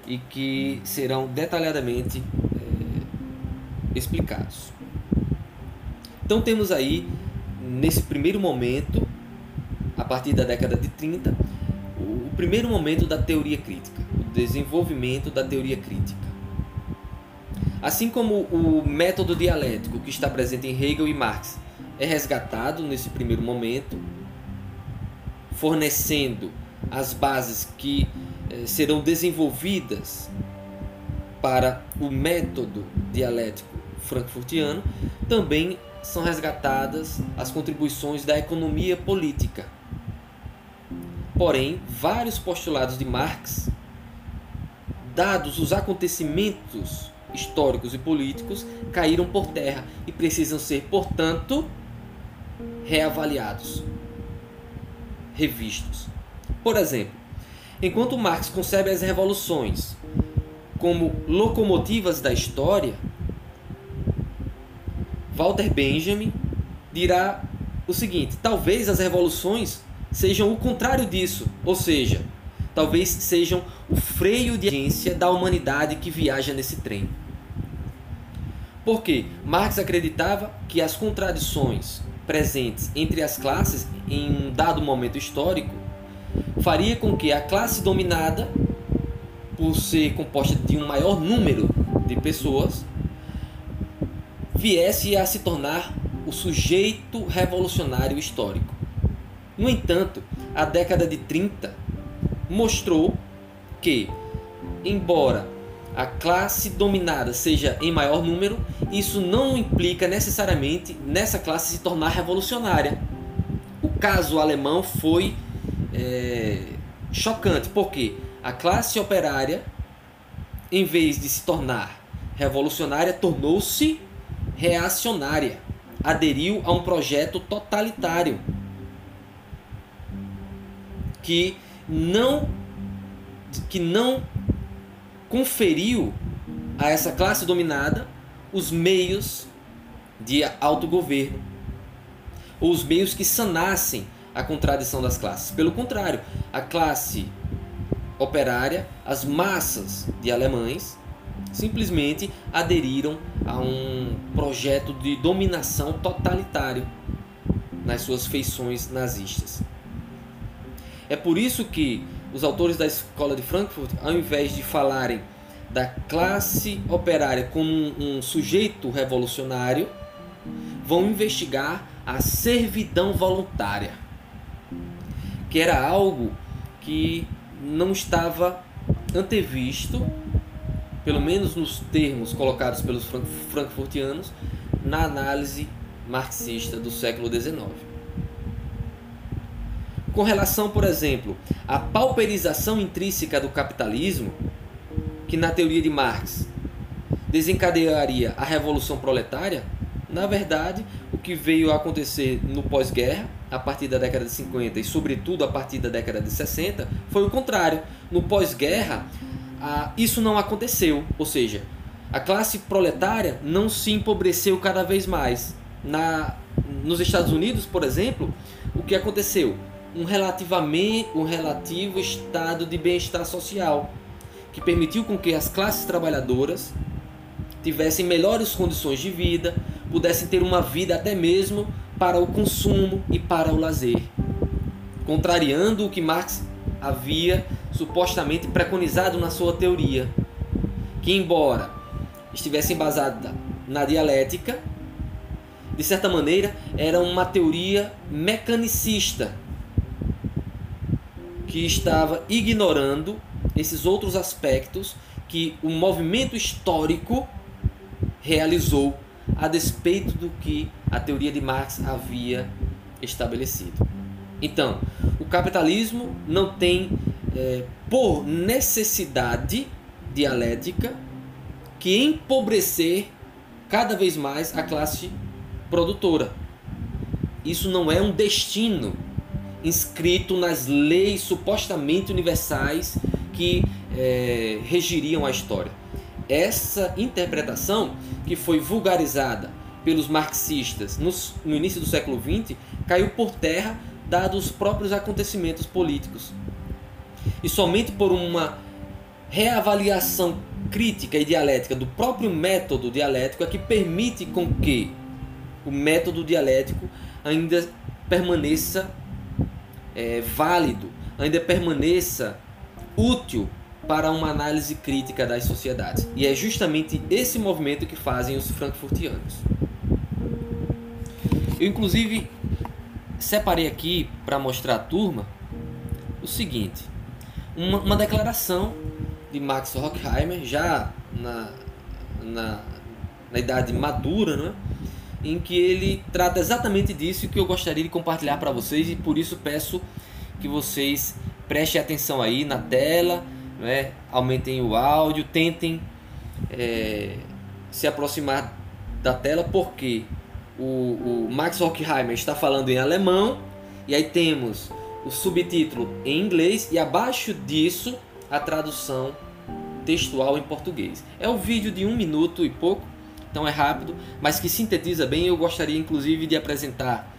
e que serão detalhadamente é, explicados. Então temos aí, nesse primeiro momento, a partir da década de 30, o primeiro momento da teoria crítica, o desenvolvimento da teoria crítica. Assim como o método dialético que está presente em Hegel e Marx é resgatado nesse primeiro momento, fornecendo as bases que eh, serão desenvolvidas para o método dialético frankfurtiano, também são resgatadas as contribuições da economia política. Porém, vários postulados de Marx, dados os acontecimentos históricos e políticos, caíram por terra e precisam ser, portanto, reavaliados, revistos. Por exemplo, enquanto Marx concebe as revoluções como locomotivas da história, Walter Benjamin dirá o seguinte: talvez as revoluções sejam o contrário disso, ou seja, talvez sejam o freio de agência da humanidade que viaja nesse trem. Porque Marx acreditava que as contradições presentes entre as classes em um dado momento histórico faria com que a classe dominada, por ser composta de um maior número de pessoas, viesse a se tornar o sujeito revolucionário histórico. No entanto, a década de 30 mostrou que, embora a classe dominada seja em maior número, isso não implica necessariamente nessa classe se tornar revolucionária. O caso alemão foi é, chocante, porque a classe operária, em vez de se tornar revolucionária, tornou-se reacionária, aderiu a um projeto totalitário que não que não conferiu a essa classe dominada os meios de autogoverno, ou os meios que sanassem a contradição das classes. Pelo contrário, a classe operária, as massas de alemães, simplesmente aderiram a um projeto de dominação totalitário nas suas feições nazistas. É por isso que os autores da escola de Frankfurt, ao invés de falarem da classe operária como um, sujeito revolucionário, vão investigar a servidão voluntária, que era algo que não estava antevisto pelo menos nos termos colocados pelos frankfurtianos, na análise marxista do século XIX. Com relação, por exemplo, à pauperização intrínseca do capitalismo, que na teoria de Marx desencadearia a revolução proletária, na verdade, o que veio a acontecer no pós-guerra, a partir da década de 50 e, sobretudo, a partir da década de 60, foi o contrário. No pós-guerra, ah, isso não aconteceu. Ou seja, a classe proletária não se empobreceu cada vez mais. Na, nos Estados Unidos, por exemplo, o que aconteceu? Um, relativamente, um relativo estado de bem-estar social que permitiu com que as classes trabalhadoras tivessem melhores condições de vida, pudessem ter uma vida até mesmo para o consumo e para o lazer, contrariando o que Marx havia supostamente preconizado na sua teoria, que embora estivesse embasada na dialética, de certa maneira era uma teoria mecanicista que estava ignorando esses outros aspectos que o movimento histórico realizou a despeito do que a teoria de Marx havia estabelecido. Então, o capitalismo não tem, é, por necessidade dialética, que empobrecer cada vez mais a classe produtora. Isso não é um destino inscrito nas leis supostamente universais que é, regiriam a história. Essa interpretação, que foi vulgarizada pelos marxistas no, no início do século XX, caiu por terra dados os próprios acontecimentos políticos. E somente por uma reavaliação crítica e dialética do próprio método dialético é que permite com que o método dialético ainda permaneça é, válido, ainda permaneça útil para uma análise crítica das sociedades. E é justamente esse movimento que fazem os frankfurtianos. Eu, inclusive, separei aqui para mostrar à turma o seguinte: uma, uma declaração de Max Horkheimer, já na, na, na idade madura, né? em que ele trata exatamente disso que eu gostaria de compartilhar para vocês e por isso peço que vocês prestem atenção aí na tela, né? aumentem o áudio, tentem é, se aproximar da tela, porque o, o Max Horkheimer está falando em alemão e aí temos o subtítulo em inglês e abaixo disso a tradução textual em português. É um vídeo de um minuto e pouco, então é rápido, mas que sintetiza bem. Eu gostaria inclusive de apresentar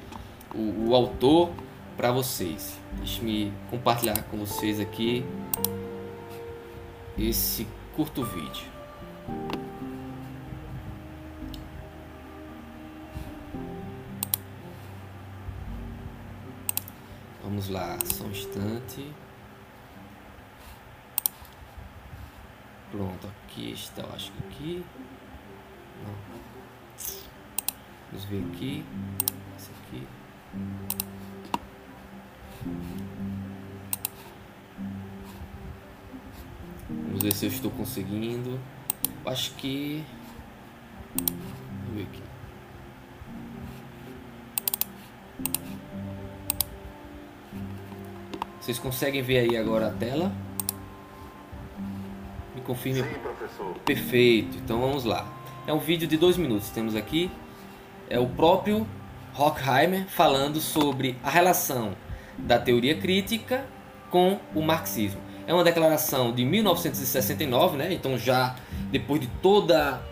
o, o autor para vocês. Deixe-me compartilhar com vocês aqui esse curto vídeo. Vamos lá, só um instante. Pronto, aqui está, eu acho que aqui. Não. Vamos ver aqui. Esse aqui. Vamos ver se eu estou conseguindo. Acho que. Vamos ver aqui. Vocês conseguem ver aí agora a tela? Me confirme. Sim, professor. Perfeito. Então vamos lá. É um vídeo de dois minutos. Temos aqui é o próprio Horkheimer falando sobre a relação da teoria crítica com o marxismo. É uma declaração de 1969, né? Então já depois de toda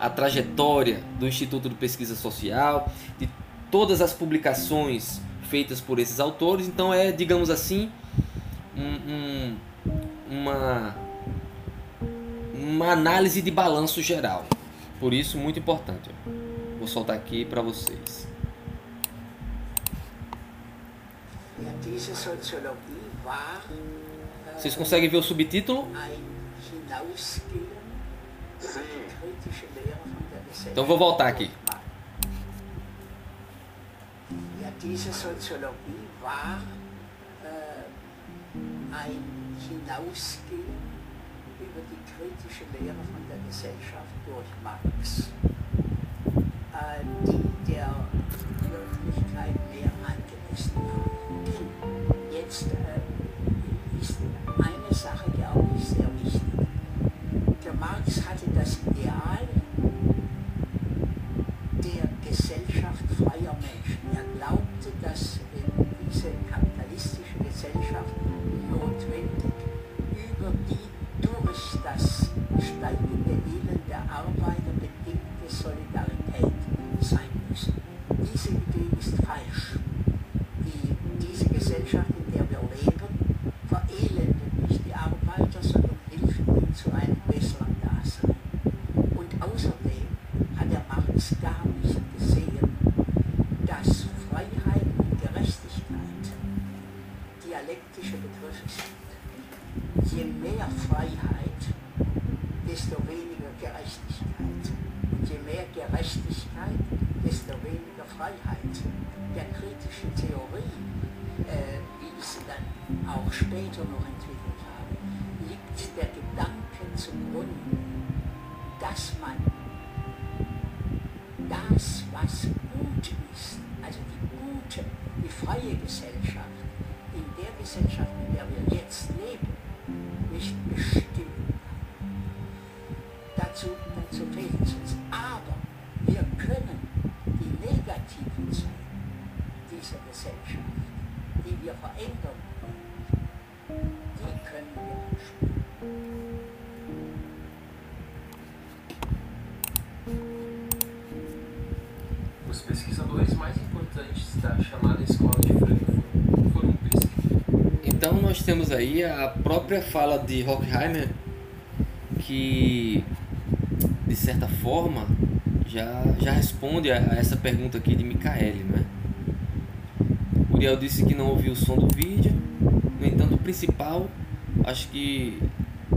a trajetória do Instituto de Pesquisa Social, de todas as publicações feitas por esses autores, então é, digamos assim, um, um, uma, uma análise de balanço geral. Por isso, muito importante. Vou soltar aqui para vocês. Vocês conseguem ver o subtítulo? Então vou voltar aqui. Diese Soziologie war ein Hinausgehen über die kritische Lehre von der Gesellschaft durch Marx, äh, die der Wirklichkeit mehr angemessen war. Denn jetzt äh, ist eine Sache, glaube ich, sehr wichtig. Der Marx hatte das Ideal der Gesellschaft freier falsch. Die, diese Gesellschaft, nós temos aí a própria fala de Horkheimer que de certa forma já, já responde a, a essa pergunta aqui de Micaele, né? Uriel disse que não ouviu o som do vídeo, no entanto o principal acho que,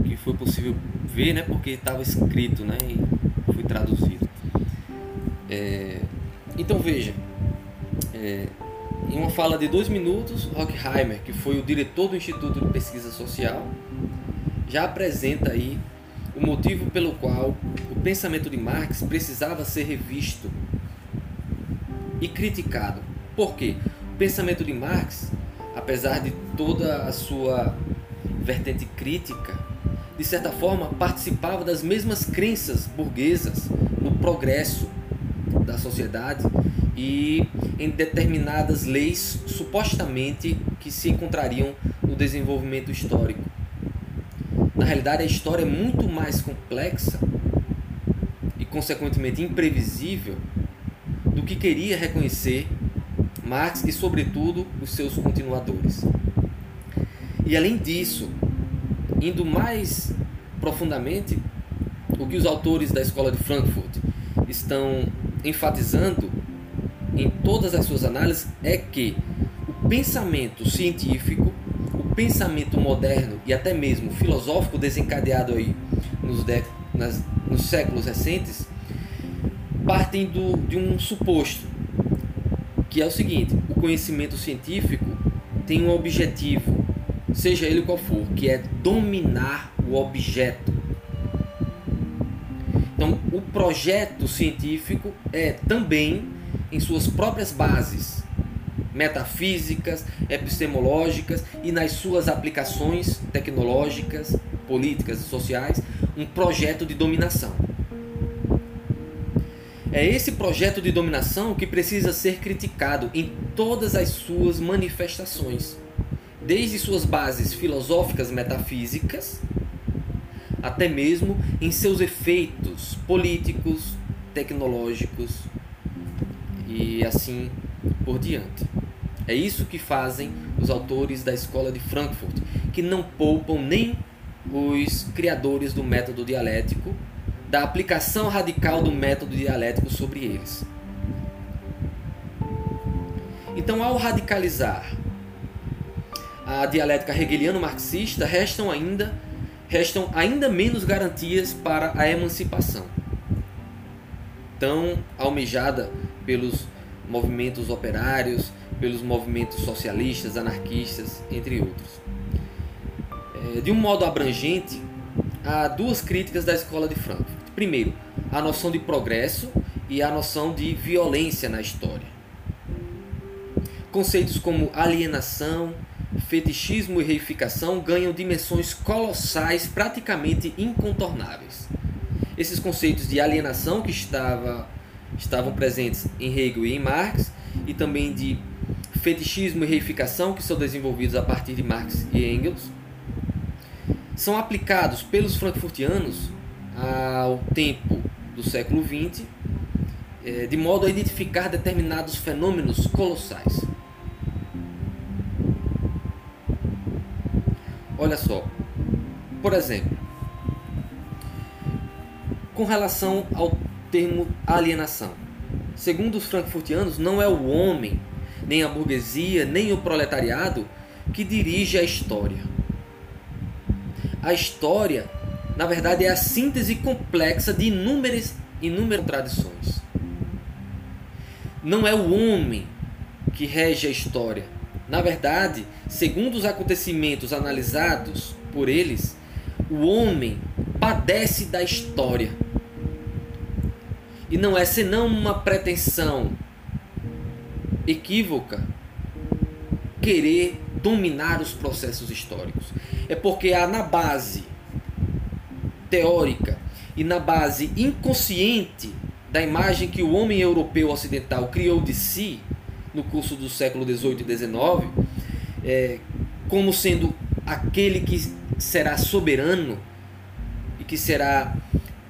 que foi possível ver, né? Porque estava escrito, né? E foi traduzido. É, então veja, fala de dois minutos, Horkheimer, que foi o diretor do Instituto de Pesquisa Social, já apresenta aí o motivo pelo qual o pensamento de Marx precisava ser revisto e criticado. Por quê? O pensamento de Marx, apesar de toda a sua vertente crítica, de certa forma participava das mesmas crenças burguesas no progresso da sociedade e em determinadas leis supostamente que se encontrariam no desenvolvimento histórico. Na realidade, a história é muito mais complexa e, consequentemente, imprevisível do que queria reconhecer Marx e, sobretudo, os seus continuadores. E, além disso, indo mais profundamente, o que os autores da Escola de Frankfurt estão enfatizando em todas as suas análises é que o pensamento científico pensamento moderno e até mesmo filosófico desencadeado aí nos, de, nas, nos séculos recentes partem do, de um suposto que é o seguinte: o conhecimento científico tem um objetivo, seja ele qual for, que é dominar o objeto. Então, o projeto científico é também, em suas próprias bases, metafísicas, epistemológicas e nas suas aplicações tecnológicas, políticas e sociais, um projeto de dominação. É esse projeto de dominação que precisa ser criticado em todas as suas manifestações, desde suas bases filosóficas metafísicas, até mesmo em seus efeitos políticos, tecnológicos e assim por diante. É isso que fazem os autores da escola de Frankfurt, que não poupam nem os criadores do método dialético da aplicação radical do método dialético sobre eles. Então, ao radicalizar a dialética hegeliano-marxista, restam ainda restam ainda menos garantias para a emancipação, tão almejada pelos movimentos operários, pelos movimentos socialistas, anarquistas, entre outros. É, de um modo abrangente, há duas críticas da escola de Frankfurt. Primeiro, a noção de progresso e a noção de violência na história. Conceitos como alienação, fetichismo e reificação ganham dimensões colossais, praticamente incontornáveis. Esses conceitos de alienação que estava, estavam presentes em Hegel e em Marx, e também de fetichismo e reificação, que são desenvolvidos a partir de Marx e Engels, são aplicados pelos frankfurtianos ao tempo do século XX, é, de modo a identificar determinados fenômenos colossais. Olha só, por exemplo, com relação ao termo alienação. Segundo os frankfurtianos, não é o homem nem a burguesia, nem o proletariado que dirige a história. A história, na verdade, é a síntese complexa de inúmeras, inúmeras tradições. Não é o homem que rege a história. Na verdade, segundo os acontecimentos analisados por eles, o homem padece da história. E não é senão uma pretensão equívoca querer dominar os processos históricos. É porque há na base teórica e na base inconsciente da imagem que o homem europeu ocidental criou de si no curso do século XVIII e XIX, é, como sendo aquele que será soberano e que será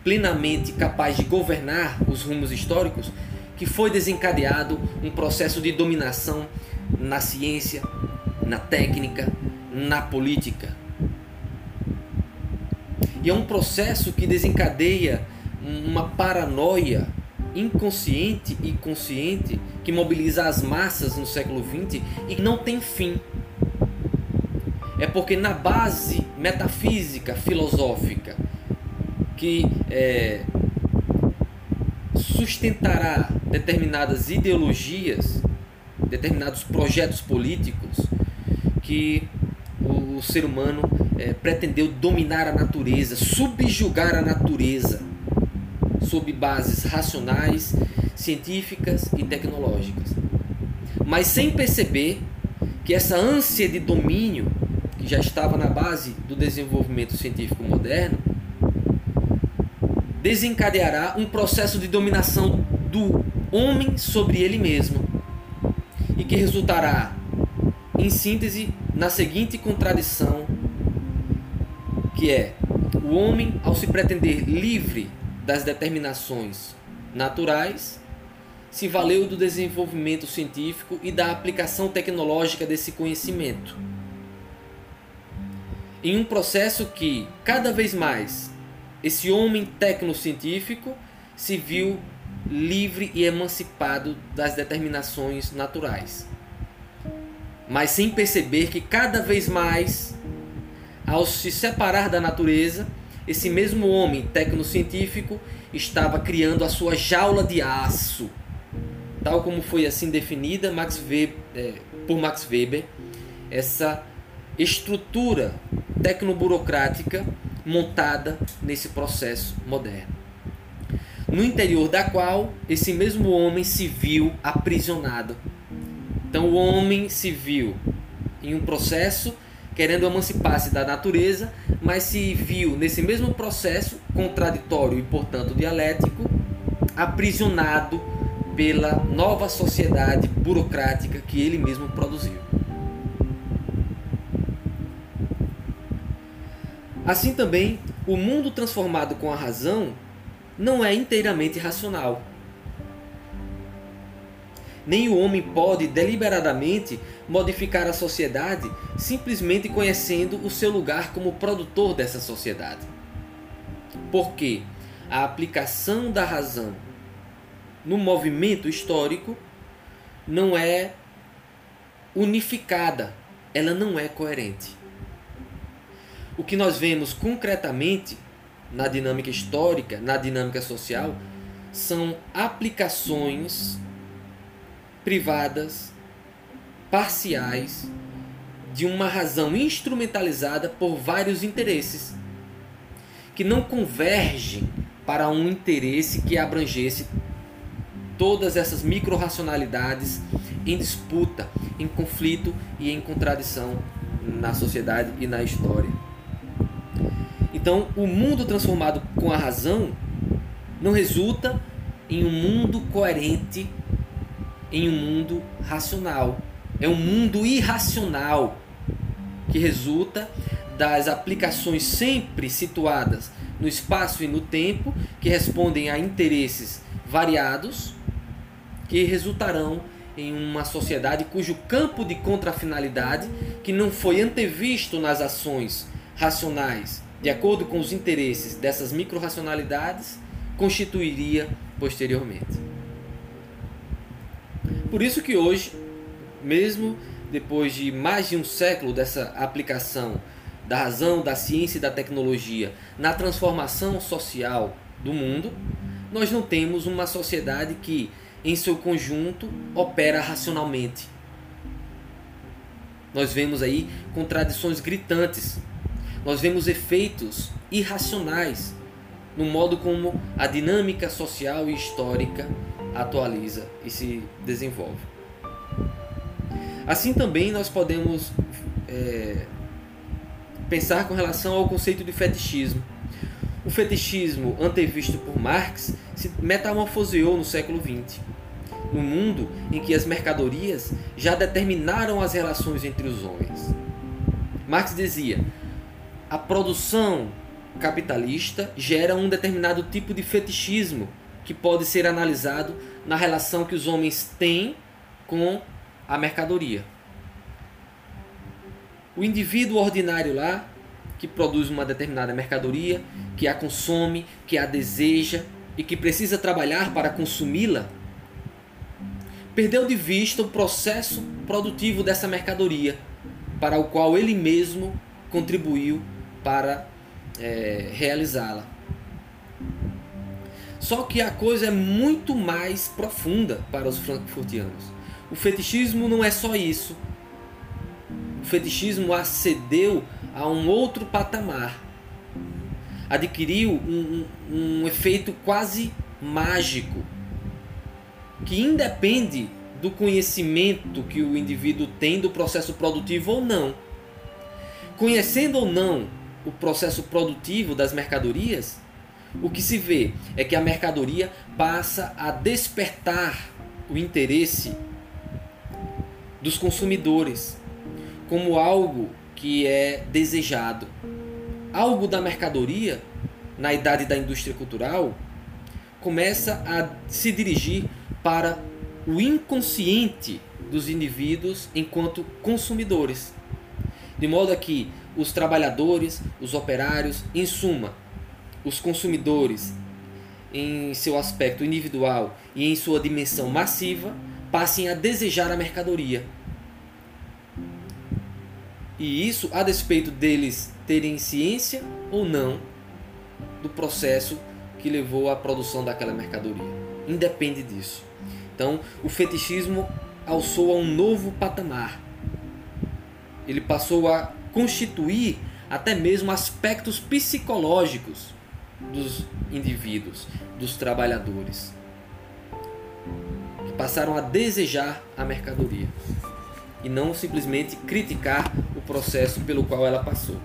plenamente capaz de governar os rumos históricos, que foi desencadeado um processo de dominação na ciência, na técnica, na política. E é um processo que desencadeia uma paranoia inconsciente e consciente que mobiliza as massas no século XX e não tem fim. É porque na base metafísica, filosófica, que é, sustentará determinadas ideologias, determinados projetos políticos, que o, o ser humano é, pretendeu dominar a natureza, subjugar a natureza sob bases racionais, científicas e tecnológicas. Mas sem perceber que essa ânsia de domínio, que já estava na base do desenvolvimento científico moderno, desencadeará um processo de dominação do homem sobre ele mesmo e que resultará, em síntese, na seguinte contradição, que é o homem, ao se pretender livre das determinações naturais, se valeu do desenvolvimento científico e da aplicação tecnológica desse conhecimento. Em um processo que, cada vez mais, esse homem tecnocientífico se viu livre e emancipado das determinações naturais. Mas sem perceber que cada vez mais, ao se separar da natureza, esse mesmo homem tecnocientífico estava criando a sua jaula de aço, tal como foi assim definida Max Weber, é, por Max Weber, essa estrutura tecnoburocrática montada nesse processo moderno. No interior da qual esse mesmo homem se viu aprisionado. Então o homem se viu em um processo querendo emancipar-se da natureza, mas se viu nesse mesmo processo contraditório e, portanto, dialético, aprisionado pela nova sociedade burocrática que ele mesmo produziu. Assim também, o mundo transformado com a razão não é inteiramente racional. Nem o homem pode deliberadamente modificar a sociedade simplesmente conhecendo o seu lugar como produtor dessa sociedade. Porque a aplicação da razão no movimento histórico não é unificada, ela não é coerente. O que nós vemos concretamente na dinâmica histórica, na dinâmica social, são aplicações privadas, parciais, de uma razão instrumentalizada por vários interesses, que não convergem para um interesse que abrangesse todas essas micro-racionalidades em disputa, em conflito e em contradição na sociedade e na história. Então, o mundo transformado com a razão não resulta em um mundo coerente em um mundo racional. É um mundo irracional que resulta das aplicações sempre situadas no espaço e no tempo, que respondem a interesses variados, que resultarão em uma sociedade cujo campo de contrafinalidade, que não foi antevisto nas ações racionais, de acordo com os interesses dessas micro-racionalidades, constituiria posteriormente. Por isso que hoje, mesmo depois de mais de um século dessa aplicação da razão, da ciência e da tecnologia na transformação social do mundo, nós não temos uma sociedade que, em seu conjunto, opera racionalmente. Nós vemos aí contradições gritantes. Nós vemos efeitos irracionais no modo como a dinâmica social e histórica atualiza e se desenvolve. Assim também nós podemos é, pensar com relação ao conceito de fetichismo. O fetichismo antevisto por Marx se metamorfoseou no século XX, no mundo em que as mercadorias já determinaram as relações entre os homens. Marx dizia: a produção capitalista gera um determinado tipo de fetichismo que pode ser analisado na relação que os homens têm com a mercadoria. O indivíduo ordinário lá, que produz uma determinada mercadoria, que a consome, que a deseja e que precisa trabalhar para consumi-la, perdeu de vista o processo produtivo dessa mercadoria, para o qual ele mesmo contribuiu para é, realizá-la. Só que a coisa é muito mais profunda para os frankfurtianos. O fetichismo não é só isso. O fetichismo acedeu a um outro patamar. Adquiriu um, um, um efeito quase mágico que independe do conhecimento que o indivíduo tem do processo produtivo ou não. Conhecendo ou não o processo produtivo das mercadorias, o que se vê é que a mercadoria passa a despertar o interesse dos consumidores como algo que é desejado. Algo da mercadoria, na idade da indústria cultural, começa a se dirigir para o inconsciente dos indivíduos enquanto consumidores. De modo que os trabalhadores, os operários, em suma, os consumidores, em seu aspecto individual e em sua dimensão massiva, passem a desejar a mercadoria. E isso a despeito deles terem ciência ou não do processo que levou à produção daquela mercadoria. Independe disso. Então, o fetichismo alçou a um novo patamar. Ele passou a constituir até mesmo aspectos psicológicos dos indivíduos, dos trabalhadores, que passaram a desejar a mercadoria e não simplesmente criticar o processo pelo qual ela passou.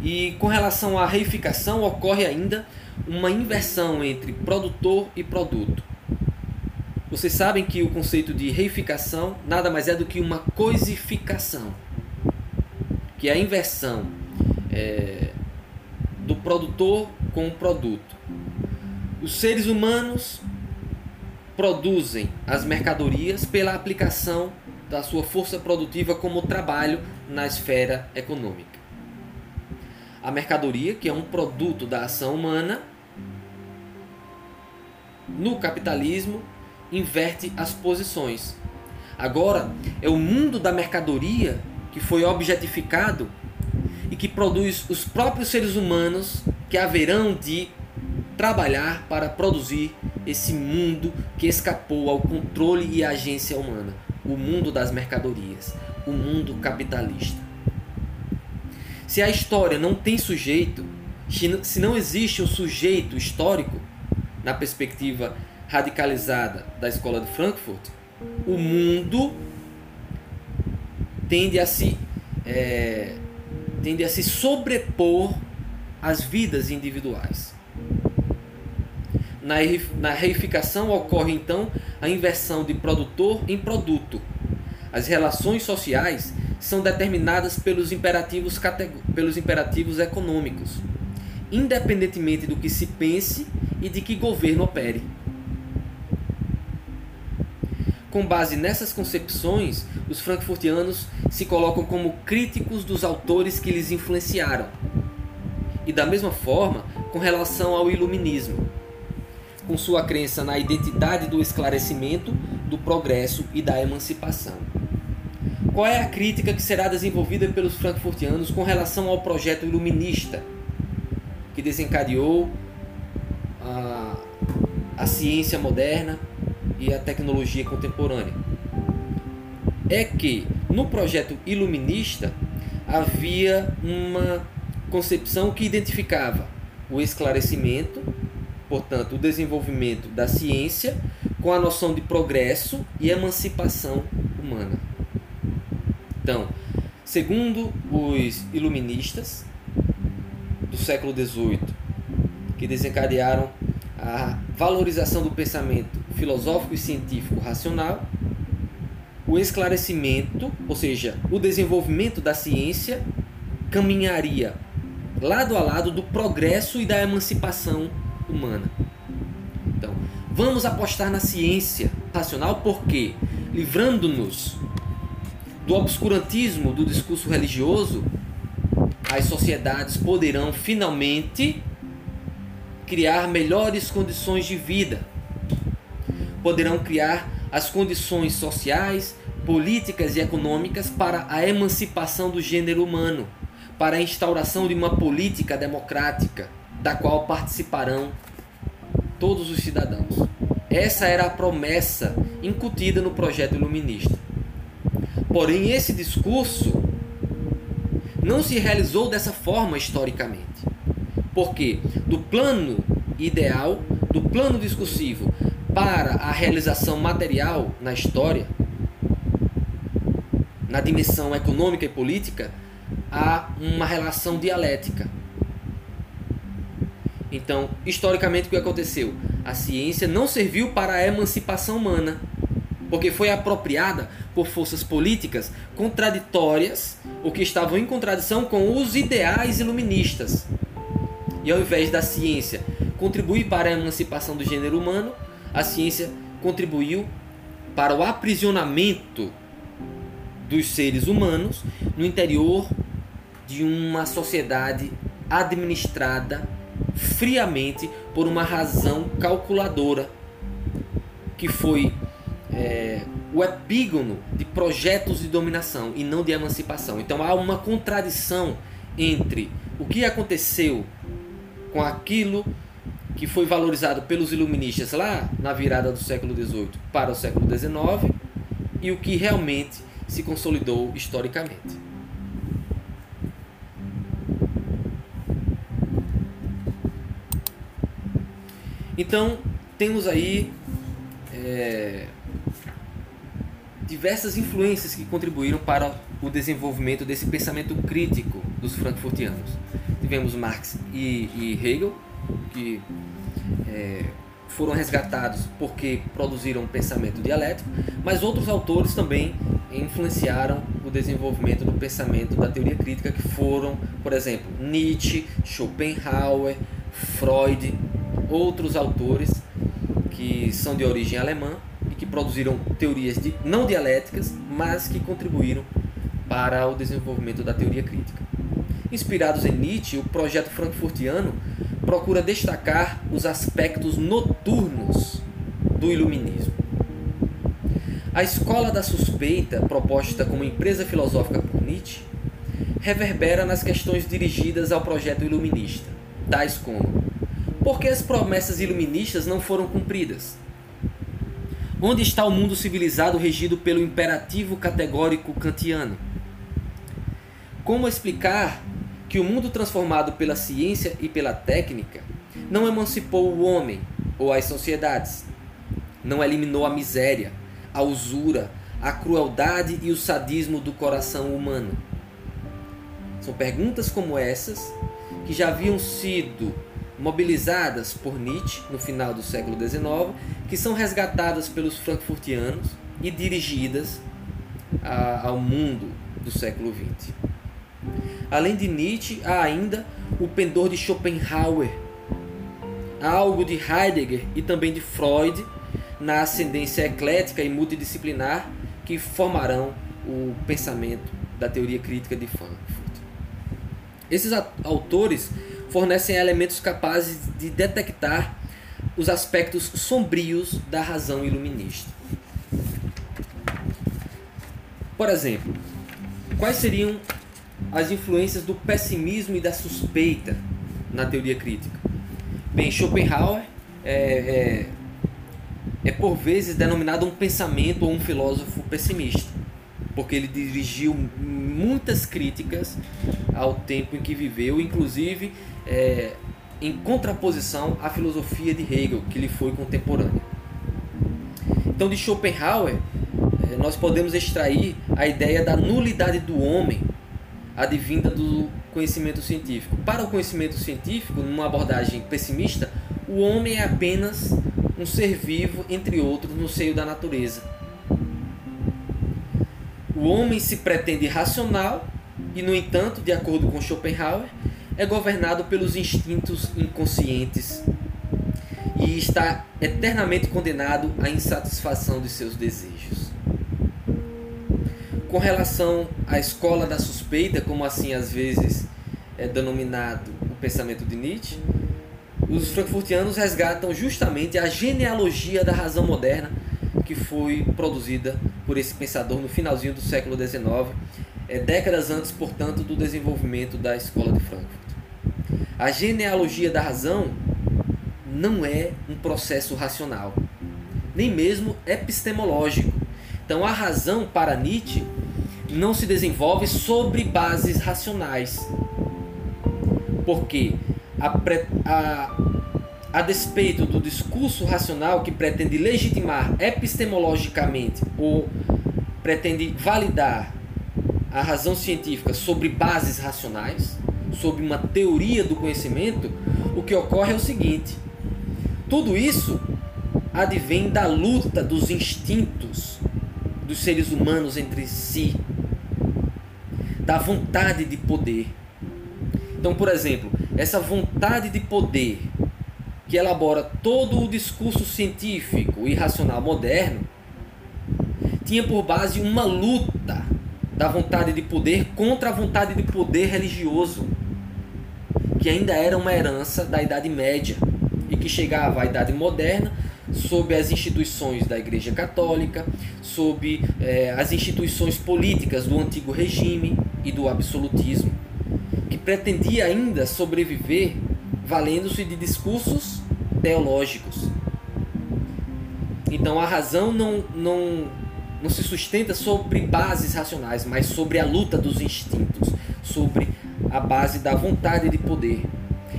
E com relação à reificação, ocorre ainda uma inversão entre produtor e produto. Vocês sabem que o conceito de reificação nada mais é do que uma coisificação, que é a inversão é, do produtor com o produto. Os seres humanos produzem as mercadorias pela aplicação da sua força produtiva como trabalho na esfera econômica. A mercadoria, que é um produto da ação humana, no capitalismo inverte as posições. Agora é o mundo da mercadoria que foi objetificado e que produz os próprios seres humanos que haverão de trabalhar para produzir esse mundo que escapou ao controle e agência humana, o mundo das mercadorias, o mundo capitalista. Se a história não tem sujeito, se não existe um sujeito histórico na perspectiva radicalizada da escola de Frankfurt, o mundo tende a se é, tende a se sobrepor às vidas individuais. Na, na reificação ocorre então a inversão de produtor em produto. As relações sociais são determinadas pelos imperativos, pelos imperativos econômicos, independentemente do que se pense e de que governo opere. Com base nessas concepções, os frankfurtianos se colocam como críticos dos autores que lhes influenciaram. E da mesma forma, com relação ao iluminismo, com sua crença na identidade do esclarecimento, do progresso e da emancipação. Qual é a crítica que será desenvolvida pelos frankfurtianos com relação ao projeto iluminista que desencadeou a, a ciência moderna e a tecnologia contemporânea. É que no projeto iluminista havia uma concepção que identificava o esclarecimento, portanto, o desenvolvimento da ciência com a noção de progresso e emancipação humana. Então, segundo os iluministas do século XVIII, que desencadearam a valorização do pensamento filosófico e científico racional, o esclarecimento, ou seja, o desenvolvimento da ciência caminharia lado a lado do progresso e da emancipação humana. Então, vamos apostar na ciência racional porque, livrando-nos do obscurantismo do discurso religioso, as sociedades poderão finalmente criar melhores condições de vida. Poderão criar as condições sociais, políticas e econômicas para a emancipação do gênero humano, para a instauração de uma política democrática da qual participarão todos os cidadãos. Essa era a promessa incutida no projeto iluminista. Porém, esse discurso não se realizou dessa forma historicamente. Porque do plano ideal, do plano discursivo para a realização material na história, na dimensão econômica e política, há uma relação dialética. Então, historicamente, o que aconteceu? A ciência não serviu para a emancipação humana, porque foi apropriada por forças políticas contraditórias ou que estavam em contradição com os ideais iluministas. E ao invés da ciência contribuir para a emancipação do gênero humano, a ciência contribuiu para o aprisionamento dos seres humanos no interior de uma sociedade administrada friamente por uma razão calculadora que foi é, o epígono de projetos de dominação e não de emancipação. Então há uma contradição entre o que aconteceu com aquilo que foi valorizado pelos iluministas lá na virada do século XVIII para o século XIX e o que realmente se consolidou historicamente. Então, temos aí é, diversas influências que contribuíram para o desenvolvimento desse pensamento crítico dos frankfurtianos. Tivemos Marx e, e Hegel, que é, foram resgatados porque produziram pensamento dialético, mas outros autores também influenciaram o desenvolvimento do pensamento da teoria crítica, que foram, por exemplo, Nietzsche, Schopenhauer, Freud, outros autores que são de origem alemã e que produziram teorias de, não dialéticas, mas que contribuíram para o desenvolvimento da teoria crítica. Inspirados em Nietzsche, o projeto frankfurtiano procura destacar os aspectos noturnos do iluminismo. A escola da suspeita, proposta como empresa filosófica por Nietzsche, reverbera nas questões dirigidas ao projeto iluminista, tais como por que as promessas iluministas não foram cumpridas? Onde está o mundo civilizado regido pelo imperativo categórico kantiano? Como explicar que o mundo transformado pela ciência e pela técnica não emancipou o homem ou as sociedades, não eliminou a miséria, a usura, a crueldade e o sadismo do coração humano? São perguntas como essas que já haviam sido mobilizadas por Nietzsche no final do século XIX, que são resgatadas pelos frankfurtianos e dirigidas a, ao mundo do século XX. Além de Nietzsche, há ainda o pendor de Schopenhauer, algo de Heidegger e também de Freud na ascendência eclética e multidisciplinar que formarão o pensamento da teoria crítica de Frankfurt. Esses autores fornecem elementos capazes de detectar os aspectos sombrios da razão iluminista. Por exemplo, quais seriam as influências do pessimismo e da suspeita na teoria crítica? Bem, Schopenhauer é, é, é por vezes denominado um pensamento ou um filósofo pessimista, porque ele dirigiu muitas críticas ao tempo em que viveu, inclusive é, em contraposição à filosofia de Hegel, que lhe foi contemporânea. Então, de Schopenhauer, é, nós podemos extrair a ideia da nulidade do homem advinda do conhecimento científico. Para o conhecimento científico, numa abordagem pessimista, o homem é apenas um ser vivo, entre outros, no seio da natureza. O homem se pretende racional e, no entanto, de acordo com Schopenhauer, é governado pelos instintos inconscientes e está eternamente condenado à insatisfação de seus desejos. Com relação à escola da suspeita, como assim às vezes é denominado o pensamento de Nietzsche, os frankfurtianos resgatam justamente a genealogia da razão moderna que foi produzida por esse pensador no finalzinho do século XIX, é, décadas antes, portanto, do desenvolvimento da escola de Frankfurt. A genealogia da razão não é um processo racional, nem mesmo epistemológico. Então, a razão para Nietzsche não se desenvolve sobre bases racionais, porque a, a, a despeito do discurso racional que pretende legitimar epistemologicamente ou pretende validar a razão científica sobre bases racionais, sobre uma teoria do conhecimento, o que ocorre é o seguinte: tudo isso advém da luta dos instintos dos seres humanos entre si, da vontade de poder. Então, por exemplo, essa vontade de poder que elabora todo o discurso científico e racional moderno tinha por base uma luta da vontade de poder contra a vontade de poder religioso, que ainda era uma herança da Idade Média e que chegava à Idade Moderna sob as instituições da Igreja Católica, sob eh, as instituições políticas do antigo regime e do absolutismo, que pretendia ainda sobreviver valendo-se de discursos teológicos. Então a razão não, não, não se sustenta sobre bases racionais, mas sobre a luta dos instintos, sobre a base da vontade de poder.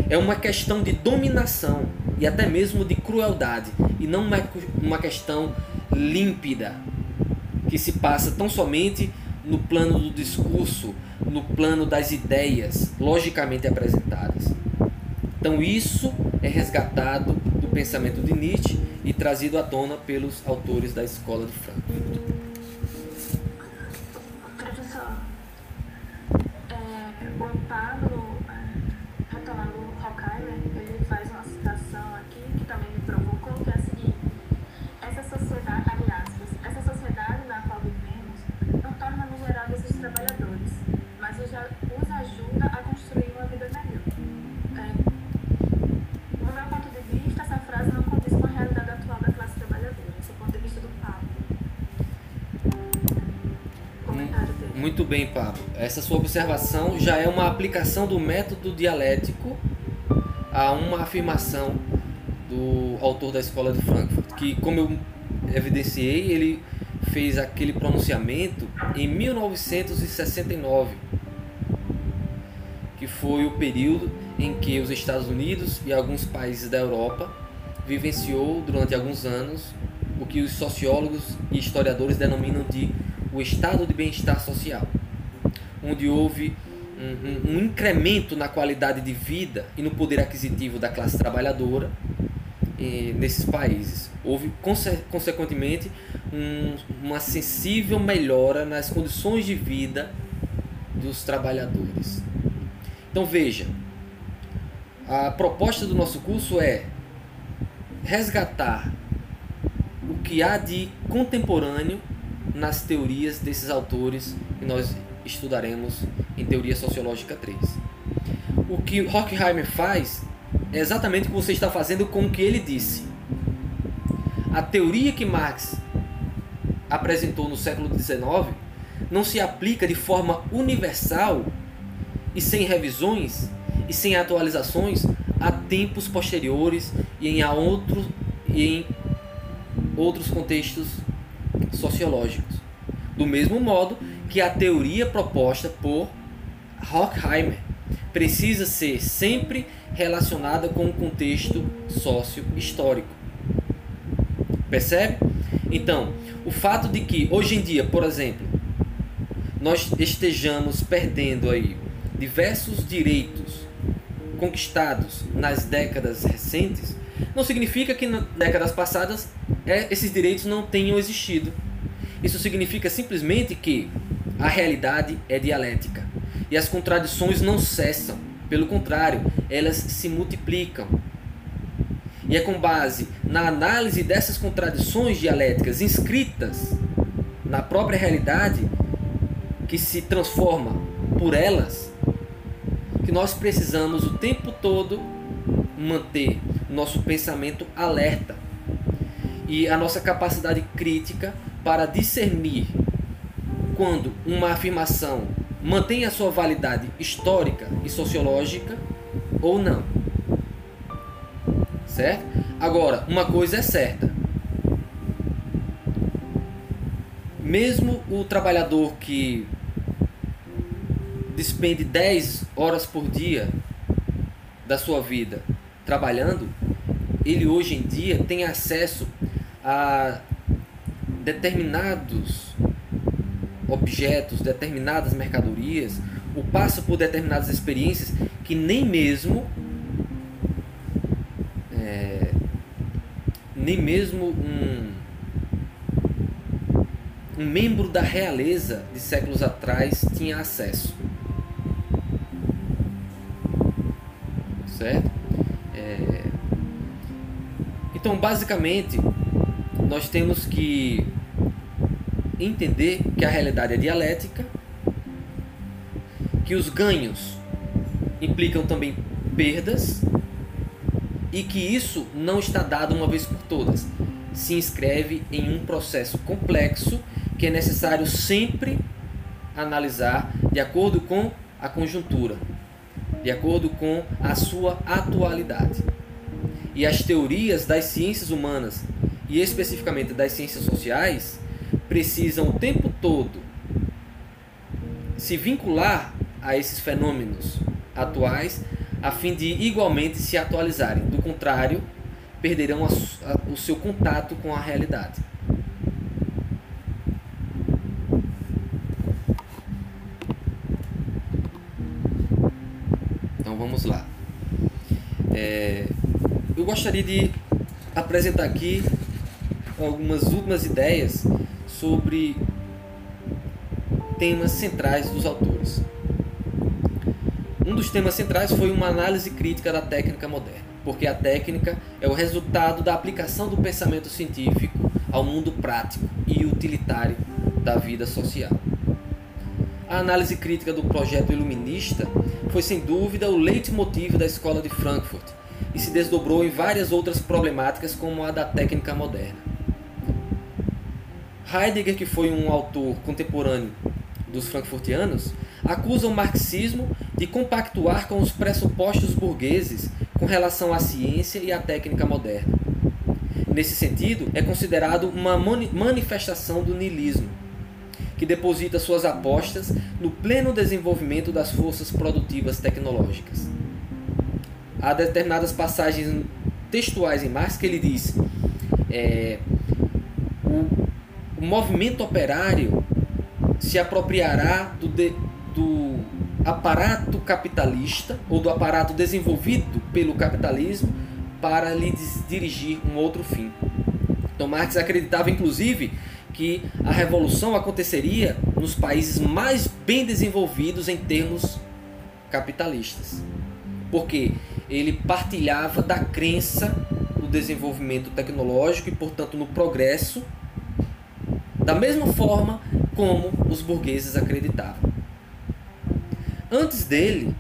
É uma questão de dominação e até mesmo de crueldade, e não uma, uma questão límpida que se passa tão somente no plano do discurso, no plano das ideias logicamente apresentadas. Então isso é resgatado do pensamento de Nietzsche e trazido à tona pelos autores da escola de Frankfurt. Muito bem, Pablo. Essa sua observação já é uma aplicação do método dialético a uma afirmação do autor da escola de Frankfurt, que, como eu evidenciei, ele fez aquele pronunciamento em 1969, que foi o período em que os Estados Unidos e alguns países da Europa vivenciou durante alguns anos o que os sociólogos e historiadores denominam de o estado de bem-estar social, onde houve um, um, um incremento na qualidade de vida e no poder aquisitivo da classe trabalhadora eh, nesses países. Houve, conse consequentemente, um, uma sensível melhora nas condições de vida dos trabalhadores. Então veja, a proposta do nosso curso é resgatar o que há de contemporâneo nas teorias desses autores que nós estudaremos em Teoria Sociológica 3. O que Horkheimer faz é exatamente o que você está fazendo com o que ele disse. A teoria que Marx apresentou no século XIX não se aplica de forma universal e sem revisões e sem atualizações a tempos posteriores e em, outro, e em outros contextos sociológicos. Do mesmo modo que a teoria proposta por Horkheimer precisa ser sempre relacionada com o contexto sócio-histórico. Percebe? Então, o fato de que hoje em dia, por exemplo, nós estejamos perdendo aí diversos direitos conquistados nas décadas recentes, não significa que nas décadas passadas é, esses direitos não tenham existido. Isso significa simplesmente que a realidade é dialética. e as contradições não cessam. Pelo contrário, elas se multiplicam. E é com base na análise dessas contradições dialéticas inscritas na própria realidade que se transforma por elas que nós precisamos o tempo todo manter nosso pensamento alerta e a nossa capacidade crítica para discernir quando uma afirmação mantém a sua validade histórica e sociológica ou não. Certo? Agora, uma coisa é certa. Mesmo o trabalhador que despende 10 horas por dia da sua vida trabalhando, ele hoje em dia tem acesso a determinados objetos, determinadas mercadorias, ou passa por determinadas experiências que nem mesmo é, nem mesmo um, um membro da realeza de séculos atrás tinha acesso. Certo? Então, basicamente, nós temos que entender que a realidade é dialética, que os ganhos implicam também perdas e que isso não está dado uma vez por todas. Se inscreve em um processo complexo que é necessário sempre analisar de acordo com a conjuntura, de acordo com a sua atualidade. E as teorias das ciências humanas e especificamente das ciências sociais, precisam o tempo todo se vincular a esses fenômenos atuais a fim de igualmente se atualizarem. Do contrário, perderão a, a, o seu contato com a realidade. Então vamos lá. É, eu gostaria de apresentar aqui algumas últimas ideias sobre temas centrais dos autores. Um dos temas centrais foi uma análise crítica da técnica moderna, porque a técnica é o resultado da aplicação do pensamento científico ao mundo prático e utilitário da vida social. A análise crítica do projeto iluminista foi sem dúvida o leitmotiv da escola de Frankfurt e se desdobrou em várias outras problemáticas como a da técnica moderna. Heidegger, que foi um autor contemporâneo dos frankfurtianos, acusa o marxismo de compactuar com os pressupostos burgueses com relação à ciência e à técnica moderna. Nesse sentido, é considerado uma manifestação do niilismo, que deposita suas apostas no pleno desenvolvimento das forças produtivas tecnológicas. Há determinadas passagens textuais em Marx que ele diz: é, o o movimento operário se apropriará do, de, do aparato capitalista ou do aparato desenvolvido pelo capitalismo para lhe dirigir um outro fim. Então Marx acreditava inclusive que a revolução aconteceria nos países mais bem desenvolvidos em termos capitalistas. Porque ele partilhava da crença no desenvolvimento tecnológico e, portanto, no progresso da mesma forma como os burgueses acreditavam. Antes dele,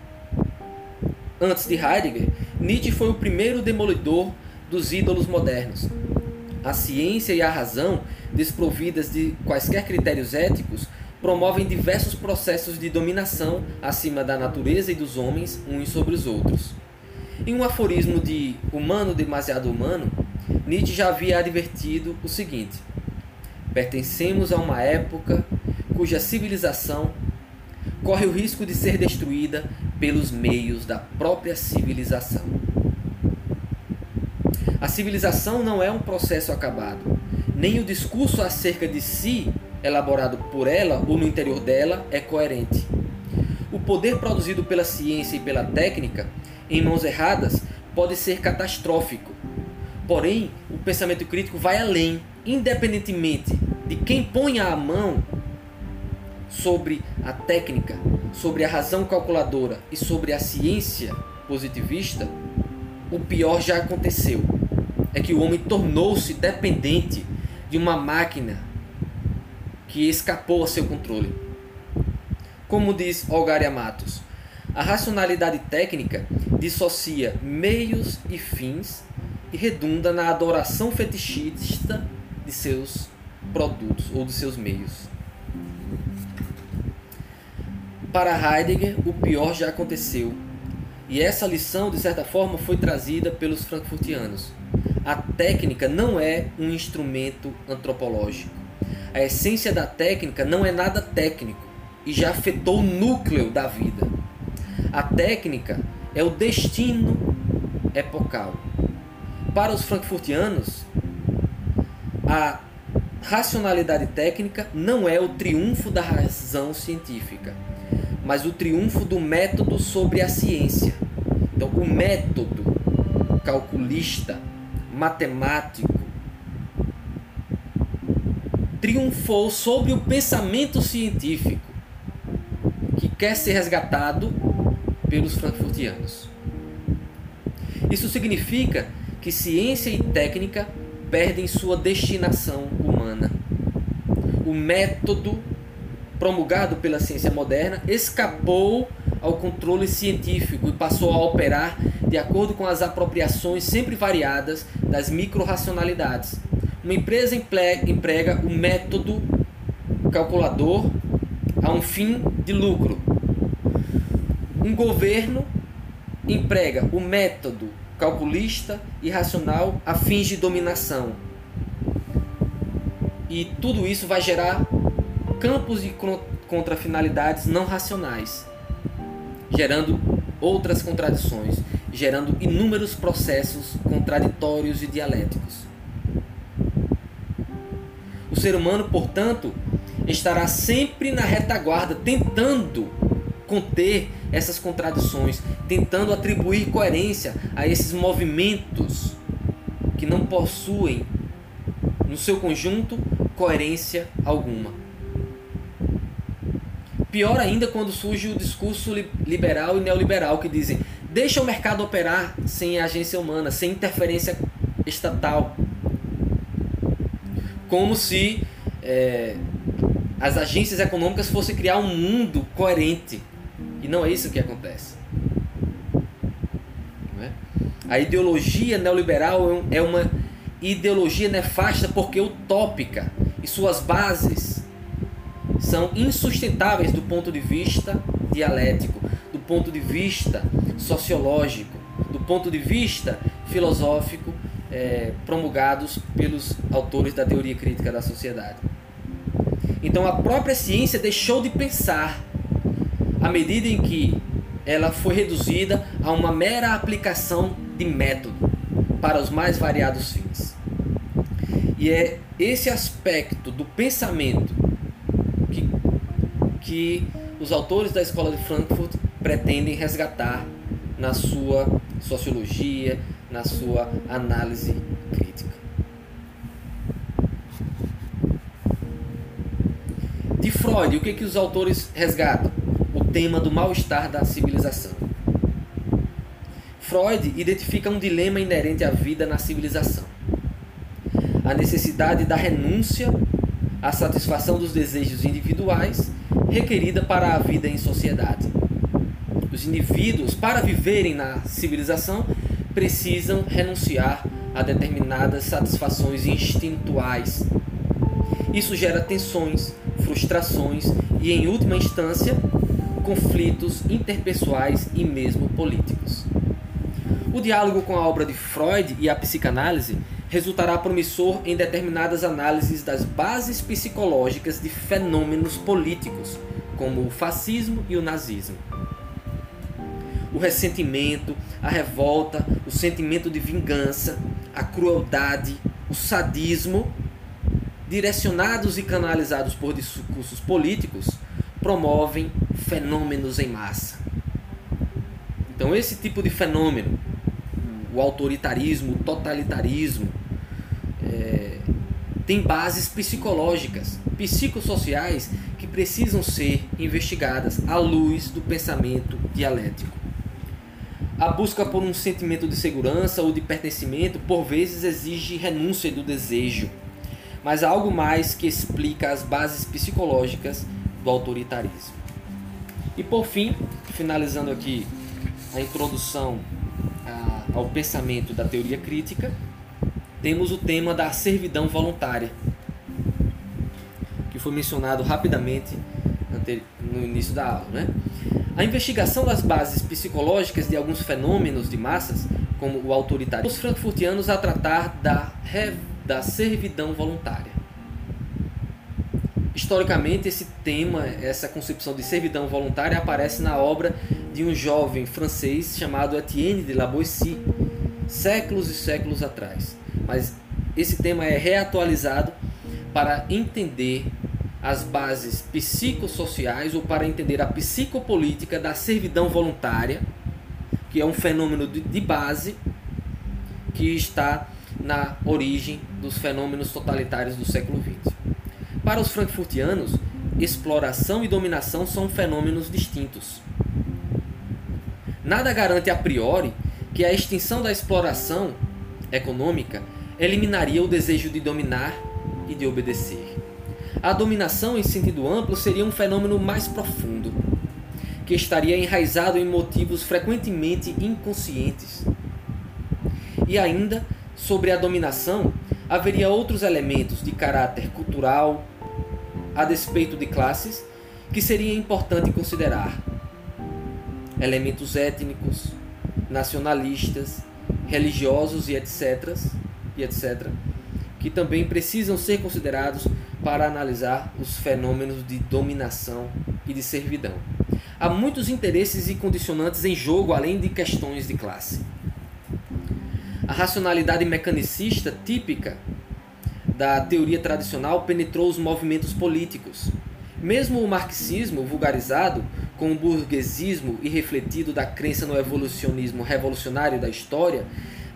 antes de Heidegger, Nietzsche foi o primeiro demolidor dos ídolos modernos. A ciência e a razão, desprovidas de quaisquer critérios éticos, promovem diversos processos de dominação acima da natureza e dos homens uns sobre os outros. Em um aforismo de Humano demasiado humano, Nietzsche já havia advertido o seguinte: Pertencemos a uma época cuja civilização corre o risco de ser destruída pelos meios da própria civilização. A civilização não é um processo acabado, nem o discurso acerca de si, elaborado por ela ou no interior dela, é coerente. O poder produzido pela ciência e pela técnica, em mãos erradas, pode ser catastrófico. Porém, o pensamento crítico vai além, independentemente de quem ponha a mão sobre a técnica, sobre a razão calculadora e sobre a ciência positivista, o pior já aconteceu. É que o homem tornou-se dependente de uma máquina que escapou a seu controle. Como diz Olgaria Matos, a racionalidade técnica dissocia meios e fins e redunda na adoração fetichista de seus produtos ou de seus meios. Para Heidegger, o pior já aconteceu. E essa lição, de certa forma, foi trazida pelos frankfurtianos. A técnica não é um instrumento antropológico. A essência da técnica não é nada técnico e já afetou o núcleo da vida. A técnica é o destino epocal. Para os frankfurtianos, a racionalidade técnica não é o triunfo da razão científica, mas o triunfo do método sobre a ciência. Então, o método calculista, matemático, triunfou sobre o pensamento científico, que quer ser resgatado pelos frankfurtianos. Isso significa que ciência e técnica perdem sua destinação humana. O método promulgado pela ciência moderna escapou ao controle científico e passou a operar de acordo com as apropriações sempre variadas das microracionalidades. Uma empresa emprega o método calculador a um fim de lucro. Um governo emprega o método calculista e racional a fins de dominação. E tudo isso vai gerar campos de contrafinalidades não racionais, gerando outras contradições, gerando inúmeros processos contraditórios e dialéticos. O ser humano, portanto, estará sempre na retaguarda, tentando conter essas contradições, tentando atribuir coerência a esses movimentos que não possuem, no seu conjunto, coerência alguma. Pior ainda quando surge o discurso liberal e neoliberal que dizem: deixa o mercado operar sem agência humana, sem interferência estatal. Como se é, as agências econômicas fossem criar um mundo coerente e não é isso que acontece. É? A ideologia neoliberal é, é uma ideologia nefasta porque utópica e suas bases são insustentáveis do ponto de vista dialético, do ponto de vista sociológico, do ponto de vista filosófico é, promulgados pelos autores da teoria crítica da sociedade. Então a própria ciência deixou de pensar à medida em que ela foi reduzida a uma mera aplicação de método para os mais variados fins. E é esse aspecto do pensamento que, que os autores da escola de Frankfurt pretendem resgatar na sua sociologia, na sua análise crítica. De Freud, o que, que os autores resgatam? tema do mal-estar da civilização. Freud identifica um dilema inerente à vida na civilização: a necessidade da renúncia à satisfação dos desejos individuais requerida para a vida em sociedade. Os indivíduos, para viverem na civilização, precisam renunciar a determinadas satisfações instintuais. Isso gera tensões, frustrações e, em última instância, conflitos interpessoais e mesmo políticos. O diálogo com a obra de Freud e a psicanálise resultará promissor em determinadas análises das bases psicológicas de fenômenos políticos, como o fascismo e o nazismo. O ressentimento, a revolta, o sentimento de vingança, a crueldade, o sadismo, direcionados e canalizados por discursos políticos, promovem fenômenos em massa. Então, esse tipo de fenômeno, o autoritarismo, o totalitarismo, é, tem bases psicológicas, psicossociais, que precisam ser investigadas à luz do pensamento dialético. A busca por um sentimento de segurança ou de pertencimento por vezes exige renúncia do desejo, mas há algo mais que explica as bases psicológicas do autoritarismo. E por fim, finalizando aqui a introdução ao pensamento da teoria crítica, temos o tema da servidão voluntária, que foi mencionado rapidamente no início da aula. Né? A investigação das bases psicológicas de alguns fenômenos de massas, como o autoritarismo, os frankfurtianos a tratar da, da servidão voluntária. Historicamente, esse tema, essa concepção de servidão voluntária aparece na obra de um jovem francês chamado Etienne de La Boétie, séculos e séculos atrás. Mas esse tema é reatualizado para entender as bases psicossociais ou para entender a psicopolítica da servidão voluntária, que é um fenômeno de base que está na origem dos fenômenos totalitários do século XX. Para os frankfurtianos, exploração e dominação são fenômenos distintos. Nada garante a priori que a extinção da exploração econômica eliminaria o desejo de dominar e de obedecer. A dominação, em sentido amplo, seria um fenômeno mais profundo, que estaria enraizado em motivos frequentemente inconscientes. E ainda, sobre a dominação, haveria outros elementos de caráter cultural, a despeito de classes, que seria importante considerar. Elementos étnicos, nacionalistas, religiosos e etc, e etc, que também precisam ser considerados para analisar os fenômenos de dominação e de servidão. Há muitos interesses e condicionantes em jogo além de questões de classe. A racionalidade mecanicista típica da teoria tradicional penetrou os movimentos políticos. Mesmo o marxismo vulgarizado com o burguesismo e refletido da crença no evolucionismo revolucionário da história,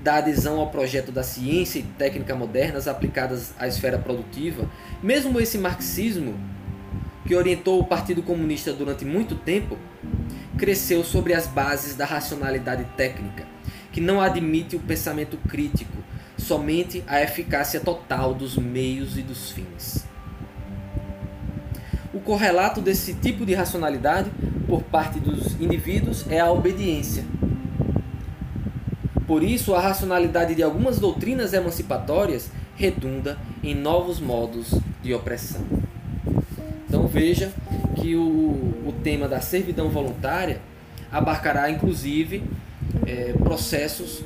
da adesão ao projeto da ciência e técnica modernas aplicadas à esfera produtiva, mesmo esse marxismo, que orientou o Partido Comunista durante muito tempo, cresceu sobre as bases da racionalidade técnica, que não admite o pensamento crítico, somente a eficácia total dos meios e dos fins. O correlato desse tipo de racionalidade por parte dos indivíduos é a obediência. Por isso, a racionalidade de algumas doutrinas emancipatórias redunda em novos modos de opressão. Então veja que o, o tema da servidão voluntária abarcará inclusive é, processos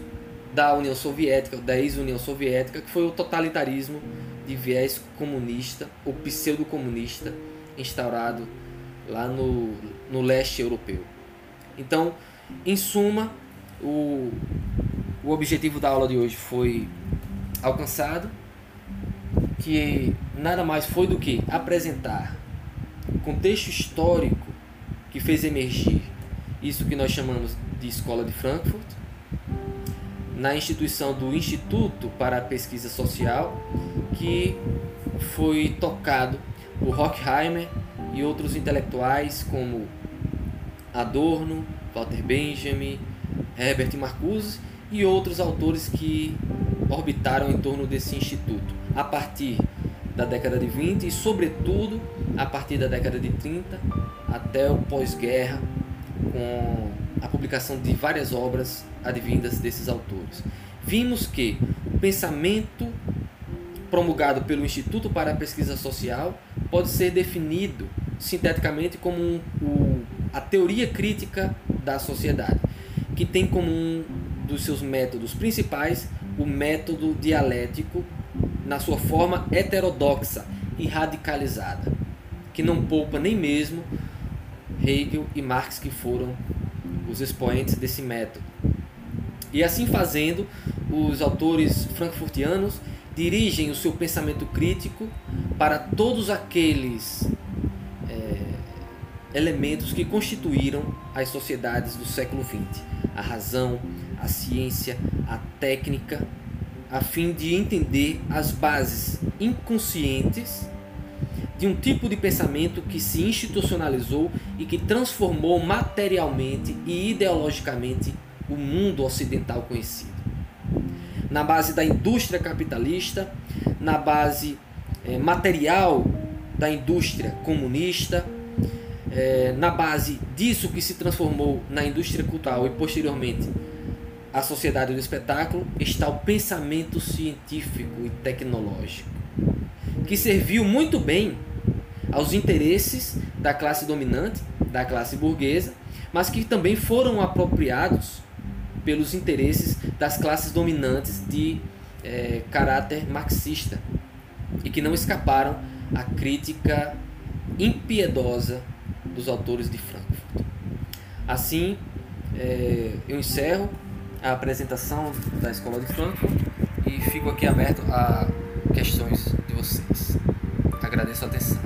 da União Soviética, da ex-União Soviética, que foi o totalitarismo de viés comunista ou pseudo-comunista instaurado lá no, no leste europeu. Então, em suma, o, o objetivo da aula de hoje foi alcançado, que nada mais foi do que apresentar o contexto histórico que fez emergir isso que nós chamamos de Escola de Frankfurt, na instituição do Instituto para a Pesquisa Social, que foi tocado por Horkheimer e outros intelectuais como Adorno, Walter Benjamin, Herbert Marcuse e outros autores que orbitaram em torno desse instituto a partir da década de 20 e, sobretudo, a partir da década de 30 até o pós-guerra, com a publicação de várias obras advindas desses autores. Vimos que o pensamento promulgado pelo Instituto para a Pesquisa Social pode ser definido sinteticamente como um, o, a teoria crítica da sociedade, que tem como um dos seus métodos principais o método dialético na sua forma heterodoxa e radicalizada, que não poupa nem mesmo Hegel e Marx, que foram os expoentes desse método. E assim fazendo, os autores frankfurtianos dirigem o seu pensamento crítico para todos aqueles é, elementos que constituíram as sociedades do século XX: a razão, a ciência, a técnica, a fim de entender as bases inconscientes de um tipo de pensamento que se institucionalizou e que transformou materialmente e ideologicamente o mundo ocidental conhecido. Na base da indústria capitalista, na base é, material da indústria comunista, é, na base disso que se transformou na indústria cultural e posteriormente a sociedade do espetáculo, está o pensamento científico e tecnológico, que serviu muito bem aos interesses da classe dominante, da classe burguesa, mas que também foram apropriados pelos interesses das classes dominantes de é, caráter marxista e que não escaparam à crítica impiedosa dos autores de Frankfurt. Assim, é, eu encerro a apresentação da Escola de Frankfurt e fico aqui aberto a questões de vocês. Agradeço a atenção.